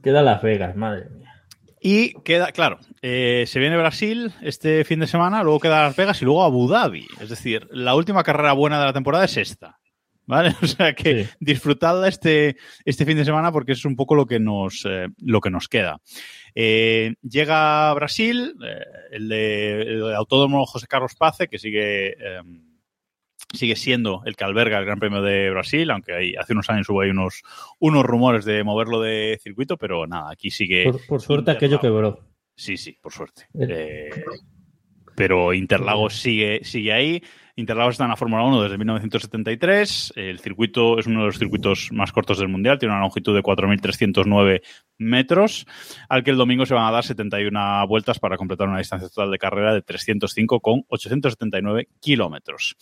Queda Las Vegas, madre mía. Y queda, claro, eh, se viene Brasil este fin de semana, luego queda Las Vegas y luego Abu Dhabi. Es decir, la última carrera buena de la temporada es esta. ¿Vale? *laughs* O sea que sí. disfrutadla este, este fin de semana porque es un poco lo que nos, eh, lo que nos queda. Eh, llega Brasil, eh, el, de, el de Autódromo José Carlos Pace, que sigue, sigue siendo el que alberga el Gran Premio de Brasil, aunque hay, hace unos años hubo ahí unos, unos rumores de moverlo de circuito, pero nada, aquí sigue. Por, por suerte aquello quebró. Sí, sí, por suerte. pero Interlagos sigue, sigue ahí. Interlagos está en la Fórmula 1 desde 1973. El circuito es uno de los circuitos más cortos del Mundial. Tiene una longitud de 4.309 metros, al que el domingo se van a dar 71 vueltas para completar una distancia total de carrera de 305,879 kilómetros.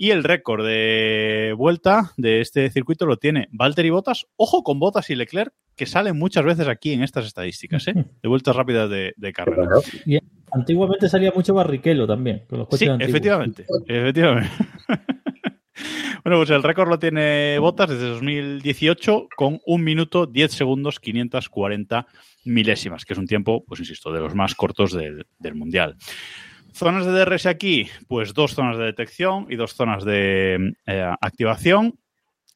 Y el récord de vuelta de este circuito lo tiene Valtteri Bottas. Ojo con Bottas y Leclerc, que salen muchas veces aquí en estas estadísticas, ¿eh? *laughs* de vueltas rápidas de, de carrera. Y antiguamente salía mucho Barrichello también, con los coches Sí, antiguos. efectivamente, efectivamente. *laughs* bueno, pues el récord lo tiene Bottas desde 2018 con 1 minuto 10 segundos 540 milésimas, que es un tiempo, pues insisto, de los más cortos del, del Mundial. Zonas de DRS aquí, pues dos zonas de detección y dos zonas de eh, activación.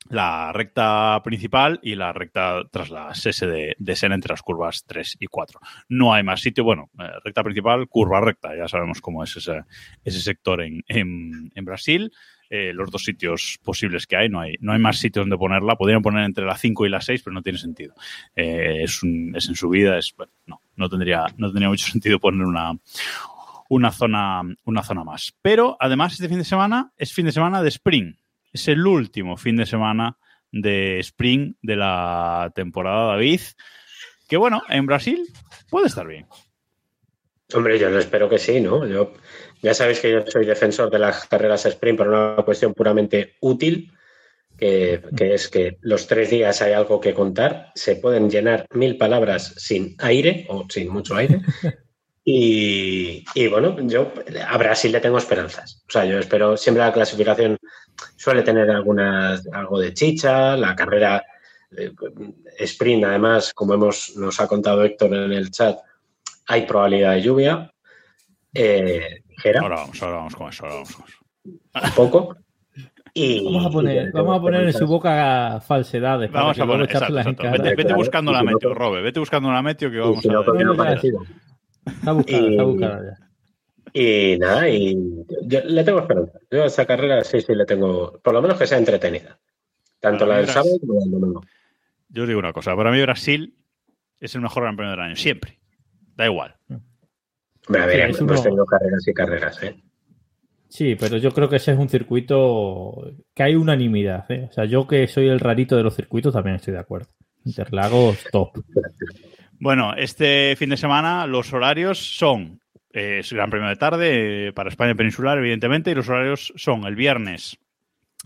La recta principal y la recta tras las S de, de Sena entre las curvas 3 y 4. No hay más sitio. Bueno, eh, recta principal, curva recta. Ya sabemos cómo es ese, sector en, Brasil. Eh, los dos sitios posibles que hay. No hay, no hay más sitio donde ponerla. Podrían poner entre la 5 y la 6, pero no tiene sentido. Es, un, es en subida. Es, no, no, tendría, no tendría mucho *laughs* sentido poner una, una, zona, una zona más. Pero además, este fin de semana es fin de semana de sprint. Es el último fin de semana de sprint de la temporada, David. Que bueno, en Brasil puede estar bien. Hombre, yo no espero que sí, ¿no? Yo, ya sabéis que yo soy defensor de las carreras sprint por una cuestión puramente útil, que, que, es que los tres días hay algo que contar, se pueden llenar mil palabras sin aire o sin mucho aire. Y, y, bueno, yo a Brasil le tengo esperanzas. O sea, yo espero, siempre la clasificación suele tener algunas, algo de chicha, la carrera eh, sprint, además, como hemos, nos ha contado Héctor en el chat, hay probabilidad de lluvia. Eh, ahora vamos, ahora vamos con eso, ahora vamos con eso. Un poco. Y, vamos a poner, vamos a poner en su boca falsedades. Vamos a poner, exacto, exacto. Vete, vete, buscando la meteo, Robe, vete buscando la meteo que vamos a... No, Está buscada, está buscada ya. Y nada, y yo le tengo esperanza. Yo a esta carrera sí, sí le tengo, por lo menos que sea entretenida. Tanto la del sábado como la del domingo. Yo os digo una cosa, para mí Brasil es el mejor gran premio del año, siempre. Da igual. Hombre, a ver, sí, hemos uno... tenido carreras y carreras, ¿eh? Sí, pero yo creo que ese es un circuito que hay unanimidad. ¿eh? O sea, yo que soy el rarito de los circuitos también estoy de acuerdo. Interlagos, top. *laughs* Bueno, este fin de semana los horarios son eh, es Gran Premio de tarde eh, para España Peninsular, evidentemente, y los horarios son el viernes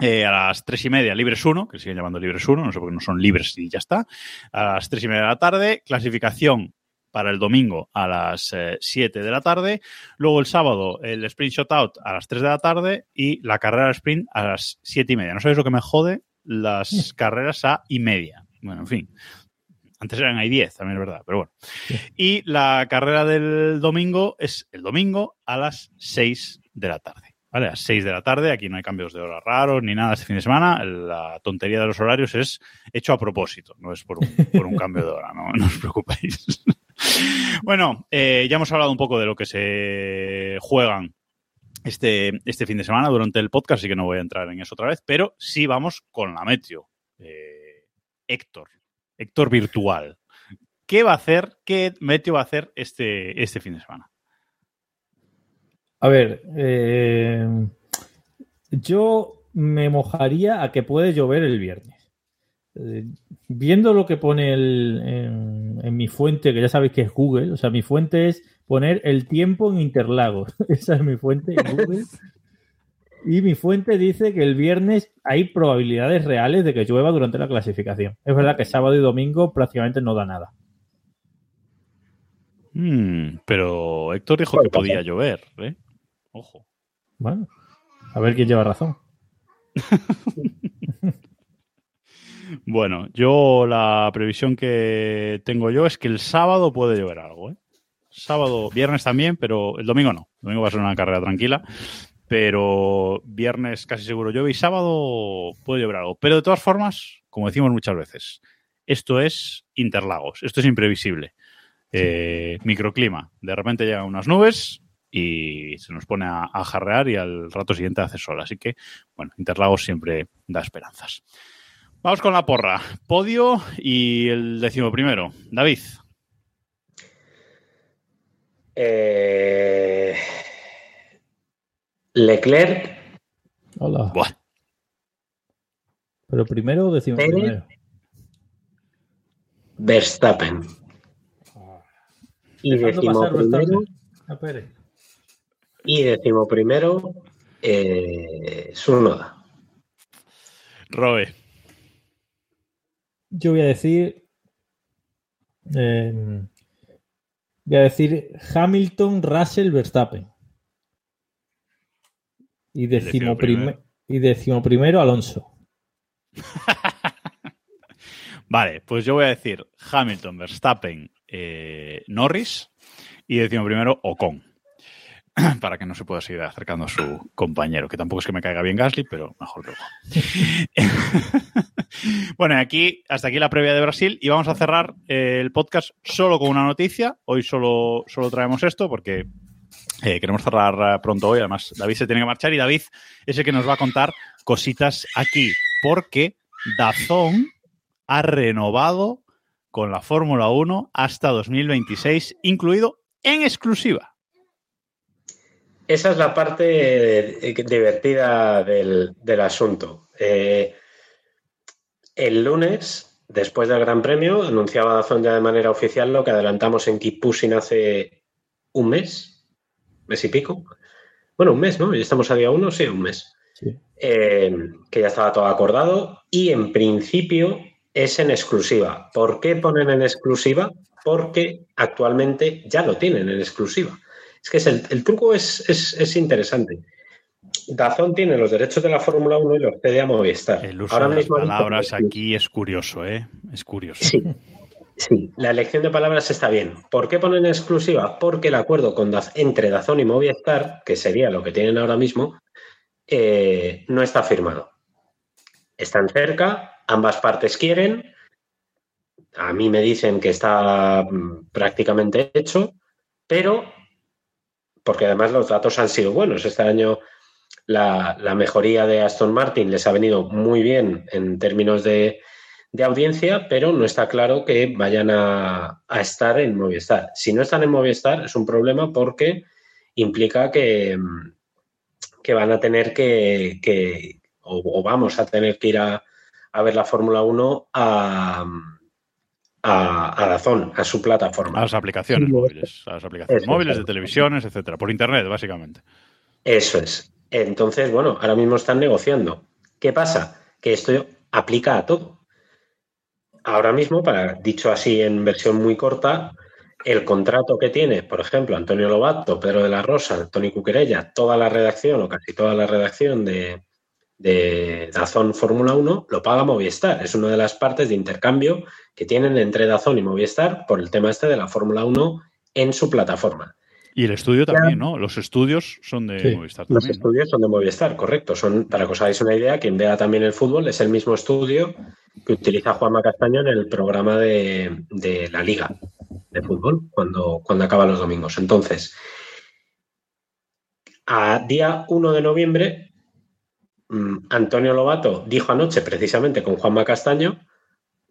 eh, a las tres y media, libres 1, que siguen llamando libres 1, no sé por qué no son libres y ya está. A las tres y media de la tarde, clasificación para el domingo a las 7 de la tarde. Luego el sábado el sprint shootout a las 3 de la tarde y la carrera sprint a las 7 y media. No sabéis lo que me jode las carreras a y media. Bueno, en fin, antes eran ahí 10, también es verdad, pero bueno. Sí. Y la carrera del domingo es el domingo a las 6 de la tarde. ¿Vale? A las 6 de la tarde, aquí no hay cambios de hora raros ni nada este fin de semana. La tontería de los horarios es hecho a propósito, no es por un, por un cambio de hora, no, no os preocupéis. *laughs* bueno, eh, ya hemos hablado un poco de lo que se juegan este, este fin de semana durante el podcast, así que no voy a entrar en eso otra vez, pero sí vamos con la meteo. Eh, Héctor, Héctor virtual. ¿Qué va a hacer, qué meteo va a hacer este, este fin de semana? A ver, eh, yo me mojaría a que puede llover el viernes. Eh, viendo lo que pone el, en, en, mi fuente, que ya sabéis que es Google, o sea, mi fuente es poner el tiempo en Interlagos. *laughs* Esa es mi fuente en Google. *laughs* Y mi fuente dice que el viernes hay probabilidades reales de que llueva durante la clasificación. Es verdad que sábado y domingo prácticamente no da nada. Mm, pero Héctor dijo que podía llover, ¿eh? Ojo. Bueno, a ver quién lleva razón. *laughs* bueno, yo la previsión que tengo yo es que el sábado puede llover algo, ¿eh? Sábado, viernes también, pero el domingo no. El domingo va a ser una carrera tranquila pero viernes casi seguro llueve y sábado puede llover algo. Pero de todas formas, como decimos muchas veces, esto es Interlagos, esto es imprevisible. Eh, microclima, de repente llegan unas nubes y se nos pone a, a, jarrear y al rato siguiente hace sol. Así que, bueno, Interlagos siempre da esperanzas. Vamos con la porra. Podio y el décimo primero. David. Eh... Leclerc Hola. Buah. Pero primero decimos Pérez. primero. Verstappen. Y Dejando decimo pasar primero, a Pérez. y decimo primero, eh, Tsunoda. Robe. Yo voy a decir. eh, voy a decir Hamilton, Russell, Verstappen. Y decimo, Decimo primero. prime- y decimo primero Alonso. *laughs* Vale, pues yo voy a decir Hamilton, Verstappen, eh, Norris y decimo primero Ocon. *clears throat* Para que no se pueda seguir acercando a su compañero, que tampoco es que me caiga bien Gasly, pero mejor luego. *laughs* bueno, aquí, hasta aquí la previa de Brasil y vamos a cerrar eh, el podcast solo con una noticia. Hoy solo, solo traemos esto porque eh, queremos cerrar eh, pronto hoy. Además, David se tiene que marchar y David es el que nos va a contar cositas aquí, porque Dazón ha renovado con la Fórmula 1 hasta 2026, incluido en exclusiva. Esa es la parte eh, divertida del, asunto. El lunes, después del Gran Premio, anunciaba Dazón ya de manera oficial lo que adelantamos en Keep Pushing hace un mes, mes y pico. Bueno, un mes, ¿no? Ya estamos a día uno, sí, un mes. Sí. Eh, que ya estaba todo acordado y en principio es en exclusiva. ¿Por qué ponen en exclusiva? Porque actualmente ya lo tienen en exclusiva. Es que es el, el truco es, es- es interesante. Dazón tiene los derechos de la Fórmula 1 y los cede a Movistar. El uso Ahora de las mismo- palabras aquí es curioso, ¿eh? Es curioso. Sí, sí, la elección de palabras está bien. ¿Por qué ponen exclusiva? Porque el acuerdo con Daz- entre Dazón y Movistar, que sería lo que tienen ahora mismo, eh, no está firmado. Están cerca, ambas partes quieren. A mí me dicen que está mm, prácticamente hecho, pero porque además los datos han sido buenos. Este año la, la mejoría de Aston Martin les ha venido muy bien en términos de, de audiencia, pero no está claro que vayan a, a estar en Movistar. Si no están en Movistar es un problema porque implica que, mm, que van a tener que, que- o, o vamos a tener que ir a, a ver la Fórmula 1 a, a, a Dazón, a su A plataforma. las aplicaciones móviles, a las aplicaciones Eso, móviles, de televisiones, etcétera, por internet, básicamente. Eso es. Entonces, bueno, ahora mismo están negociando. ¿Qué pasa? Que esto aplica a todo. Ahora mismo, para dicho así en versión muy corta, el contrato que tiene, por ejemplo, Antonio Lobato, Pedro de la Rosa, Tony Cuquerella, toda la redacción o casi toda la redacción de, Dazón Fórmula 1 lo paga Movistar. Es una de las partes de intercambio que tienen entre Dazón y Movistar por el tema este de la Fórmula 1 en su plataforma. Y el estudio también, ¿no? Los estudios son de Sí. Movistar Los estudios son de Movistar, correcto. Son, para que os hagáis una idea, quien vea también el fútbol es el mismo estudio que utiliza Juanma Castaño en el programa de, de la Liga de Fútbol, cuando, cuando acaba los domingos. Entonces, a día 1 de noviembre, mm, Antonio Lobato dijo anoche, precisamente con Juanma Castaño,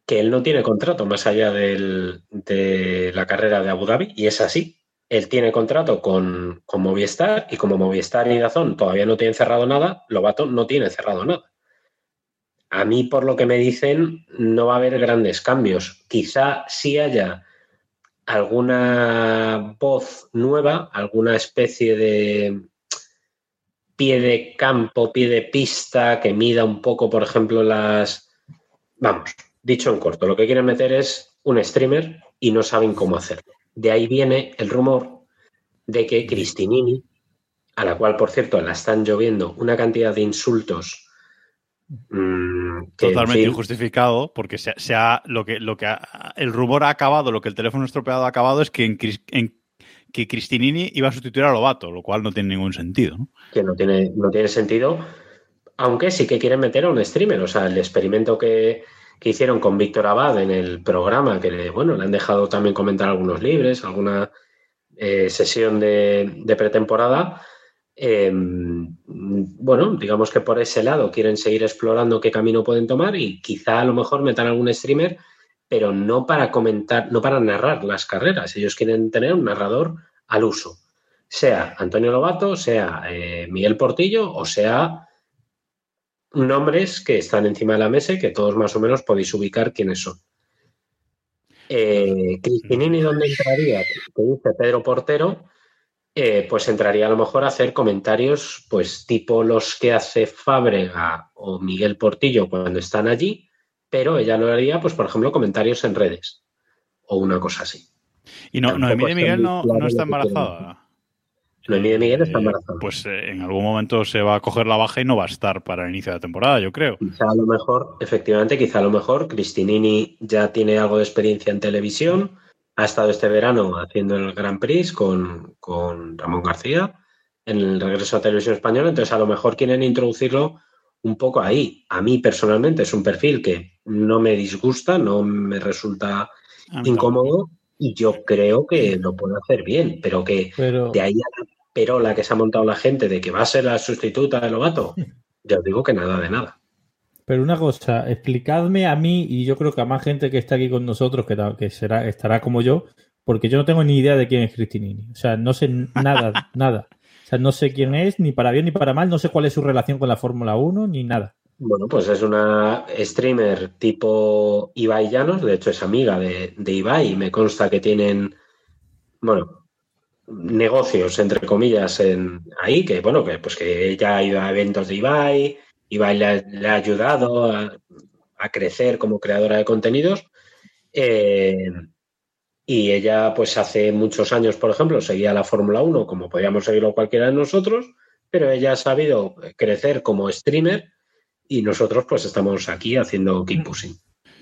que él no tiene contrato más allá del- de la carrera de Abu Dhabi, y es así. Él tiene contrato con, Movistar y como Movistar y Dazón todavía no tienen cerrado nada, Lobato no tiene cerrado nada. A mí, por lo que me dicen, no va a haber grandes cambios. Quizá sí haya alguna voz nueva, alguna especie de pie de campo, pie de pista que mida un poco, por ejemplo, las... Vamos, dicho en corto, lo que quieren meter es un streamer y no saben cómo hacerlo. De ahí viene el rumor de que Cristinini, a la cual, por cierto, la están lloviendo una cantidad de insultos mm, Totalmente injustificado, porque se, se ha, lo que, lo que ha- el rumor ha acabado, lo que el teléfono estropeado ha acabado es que, en, Cris- en- que Cristinini iba a sustituir a Lobato, lo cual no tiene ningún sentido. ¿no? que no tiene, no tiene sentido, aunque sí que quieren meter a un streamer. O sea, el experimento que, que hicieron con Víctor Abad en el programa, que le, bueno, le han dejado también comentar algunos libres, alguna eh, sesión de, pretemporada. eh, bueno, digamos que por ese lado quieren seguir explorando qué camino pueden tomar y quizá a lo mejor metan algún streamer, pero no para comentar, no para narrar las carreras. Ellos quieren tener un narrador al uso sea Antonio Lobato, sea eh, Miguel Portillo o sea nombres que están encima de la mesa y que todos más o menos podéis ubicar quiénes son. Eh, Cristinini, ¿dónde entraría? Que dice Pedro Portero, eh, pues entraría a lo mejor a hacer comentarios, pues tipo los que hace Fábrega o Miguel Portillo cuando están allí, pero ella lo haría, pues por ejemplo, comentarios en redes o una cosa así. Y no, Noemí de Miguel no, no está embarazada. Noemí de Miguel está Eh, embarazada. Pues eh, en algún momento se va a coger la baja y no va a estar para el inicio de la temporada, yo creo. Quizá a lo mejor, efectivamente, quizá a lo mejor Cristinini ya tiene algo de experiencia en televisión, ha estado este verano haciendo el Grand Prix con, con Ramón García en el regreso a televisión española, entonces a lo mejor quieren introducirlo un poco ahí. A mí personalmente es un perfil que no me disgusta, no me resulta incómodo y yo creo que lo puede hacer bien, pero que Pero, de ahí a la perola que se ha montado la gente de que va a ser la sustituta de Lobato, *laughs* ya os digo que nada de nada. pero una cosa, explicadme a mí y yo creo que a más gente que está aquí con nosotros que, que será, estará como yo, porque yo no tengo ni idea de quién es Cristinini. O sea, no sé nada, *laughs* nada. O sea, no sé quién es, ni para bien ni para mal, no sé cuál es su relación con la Fórmula 1, ni nada. Bueno, pues es una streamer tipo Ibai Llanos, de hecho es amiga de, de Ibai y me consta que tienen, bueno, negocios, entre comillas, en ahí, que bueno, que pues que ella ha ido a eventos de Ibai, Ibai le ha, le ha ayudado a, crecer como creadora de contenidos. eh, y ella, pues hace muchos años, por ejemplo, seguía la Fórmula 1, como podíamos seguirlo cualquiera de nosotros, pero ella ha sabido crecer como streamer y nosotros pues estamos aquí haciendo pushing.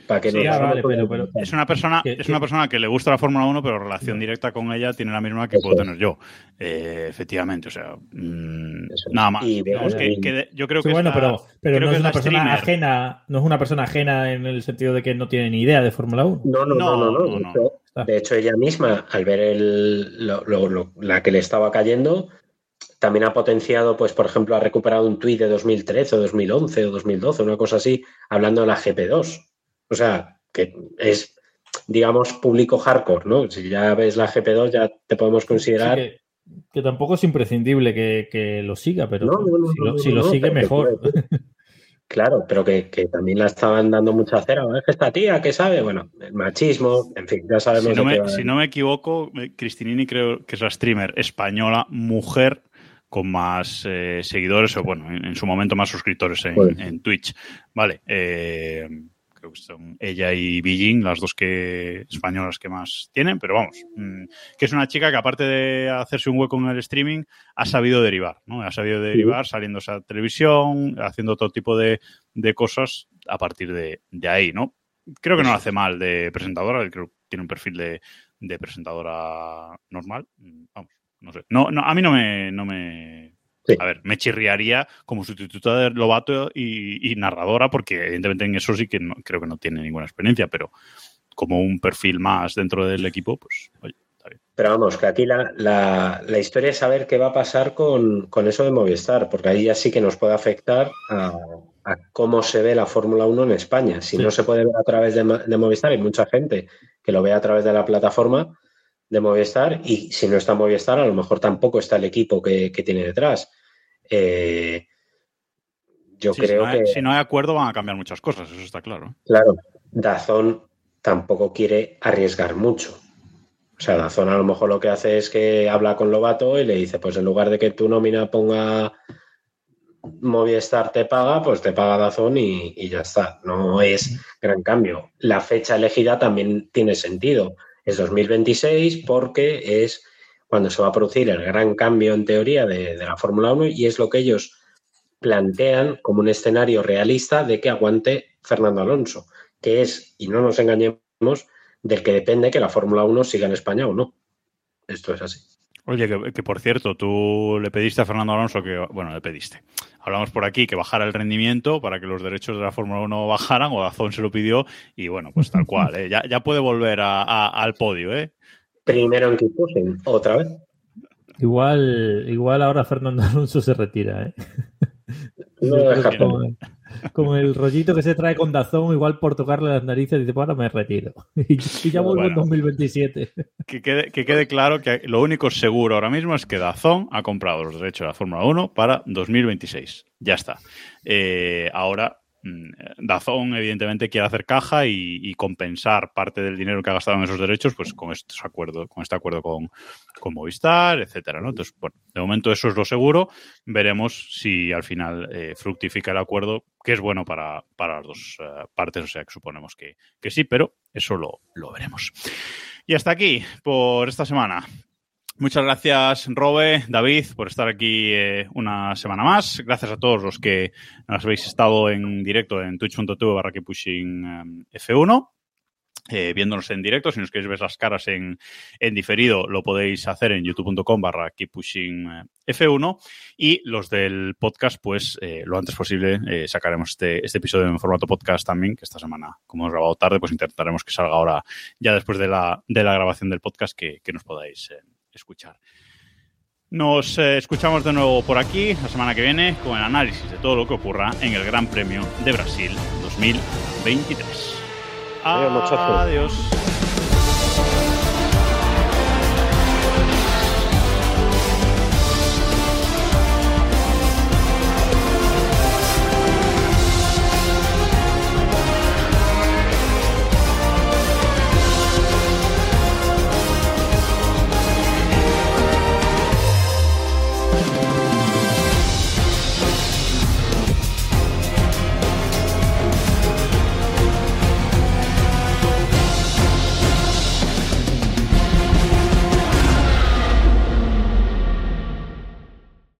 Para que Sí, nos ah, vale, hagamos pero- una- pero- Es una persona, Que- es que- una persona que le gusta la Fórmula 1, pero relación directa con ella tiene la misma que Eso puedo es. tener yo. Eh, efectivamente, o sea, mm, nada más. Y que, que yo creo Sí, que bueno, es la- pero, pero creo no que es una persona streamer. ajena, no es una persona ajena en el sentido de que no tiene ni idea de Fórmula 1. No, no, no, No, no, no. no, De, no. hecho, de hecho, ella misma, al ver el, lo- lo- lo- la que le estaba cayendo, también ha potenciado, pues, por ejemplo, ha recuperado un tuit de 2013 o 2011 o 2012, una cosa así, hablando de la GP2. O sea, que es, digamos, público hardcore, ¿no? Si ya ves la GP2, ya te podemos considerar. Sí, que, que tampoco es imprescindible que, que lo siga, pero No, no, no, si, lo, si sigue, mejor. Claro, pero que, que también la estaban dando mucha cera. Es que esta tía, que sabe? Bueno, el machismo, en fin, ya sabemos. Si no, qué me, si no me equivoco, eh, Cristinini creo que es la streamer española mujer con más eh, seguidores, o bueno, en, en su momento más suscriptores en, Pues. en Twitch. Vale, eh, creo que son ella y Beijing, las dos que españolas que más tienen, pero vamos, mm, que es una chica que aparte de hacerse un hueco en el streaming, ha sabido derivar, ¿no? Ha sabido derivar saliendo a televisión, haciendo todo tipo de, de cosas a partir de, de ahí, ¿no? Creo que no lo hace mal de presentadora, creo que tiene un perfil de, de presentadora normal. Mm, Vamos, no sé. No, no, a mí no me, no me. Sí. A ver, me chirriaría como sustituta de Lobato y, y narradora, porque evidentemente en eso sí que no, creo que no tiene ninguna experiencia, pero como un perfil más dentro del equipo, pues, oye, está bien. Pero vamos, que aquí la, la- la historia es saber qué va a pasar con, con eso de Movistar, porque ahí ya sí que nos puede afectar a, a cómo se ve la Fórmula 1 en España. Si Sí. no se puede ver a través de, de Movistar, hay mucha gente que lo ve a través de la plataforma de Movistar y si no está Movistar, a lo mejor tampoco está el equipo que, que tiene detrás. Eh, yo Sí, si, creo no hay, que... si no hay acuerdo van a cambiar muchas cosas, eso está claro. Claro, Dazón tampoco quiere arriesgar mucho. O sea, Dazón a lo mejor lo que hace es que habla con Lobato y le dice, pues en lugar de que tu nómina ponga Movistar te paga, pues te paga Dazón y, y ya está. No es gran cambio. La fecha elegida también tiene sentido. Es 2026 porque es cuando se va a producir el gran cambio en teoría de, de la Fórmula 1 y es lo que ellos plantean como un escenario realista de que aguante Fernando Alonso, que es, y no nos engañemos, del que depende que la Fórmula 1 siga en España o no. Esto es así. Oye, que, que, por cierto, tú le pediste a Fernando Alonso que, bueno, le pediste. Hablamos por aquí que bajara el rendimiento para que los derechos de la Fórmula 1 bajaran, o Dazón se lo pidió, y bueno, pues tal cual, ¿eh? ya, ya, puede volver a, a, al podio, ¿eh? Primero en Kipusen, otra vez. Igual, igual ahora Fernando Alonso se retira, ¿eh? No deja Como el rollito que se trae con Dazón, igual por tocarle las narices, dice, bueno, me retiro. *laughs* Y, ya vuelvo en 2027. Que quede, que quede claro que lo único seguro ahora mismo es que Dazón ha comprado los derechos de la Fórmula 1 para 2026. Ya está. Eh, ahora Dazón, evidentemente, quiere hacer caja y, compensar parte del dinero que ha gastado en esos derechos, pues con estos acuerdos, con este acuerdo con, Movistar, etcétera. Entonces, bueno, de momento eso es lo seguro. Veremos si al final eh, fructifica el acuerdo, que es bueno para, para las dos eh, partes, o sea que suponemos que, que sí, pero eso lo, lo veremos. Y hasta aquí por esta semana. Muchas gracias, Robe, David, por estar aquí eh, una semana más. Gracias a todos los que nos habéis estado en directo en twitch.tv barra pushing eh, F1. Eh, viéndonos en directo, si nos queréis ver las caras en, en diferido, lo podéis hacer en youtube.com barra pushing F1 y los del podcast, pues lo antes posible sacaremos este, este episodio en formato podcast también, que esta semana, como hemos grabado tarde, pues intentaremos que salga ahora ya después de la, de la grabación del podcast que, que nos podáis escuchar. Nos eh, escuchamos de nuevo por aquí la semana que viene con el análisis de todo lo que ocurra en el Gran Premio de Brasil 2023. Adiós. Adiós.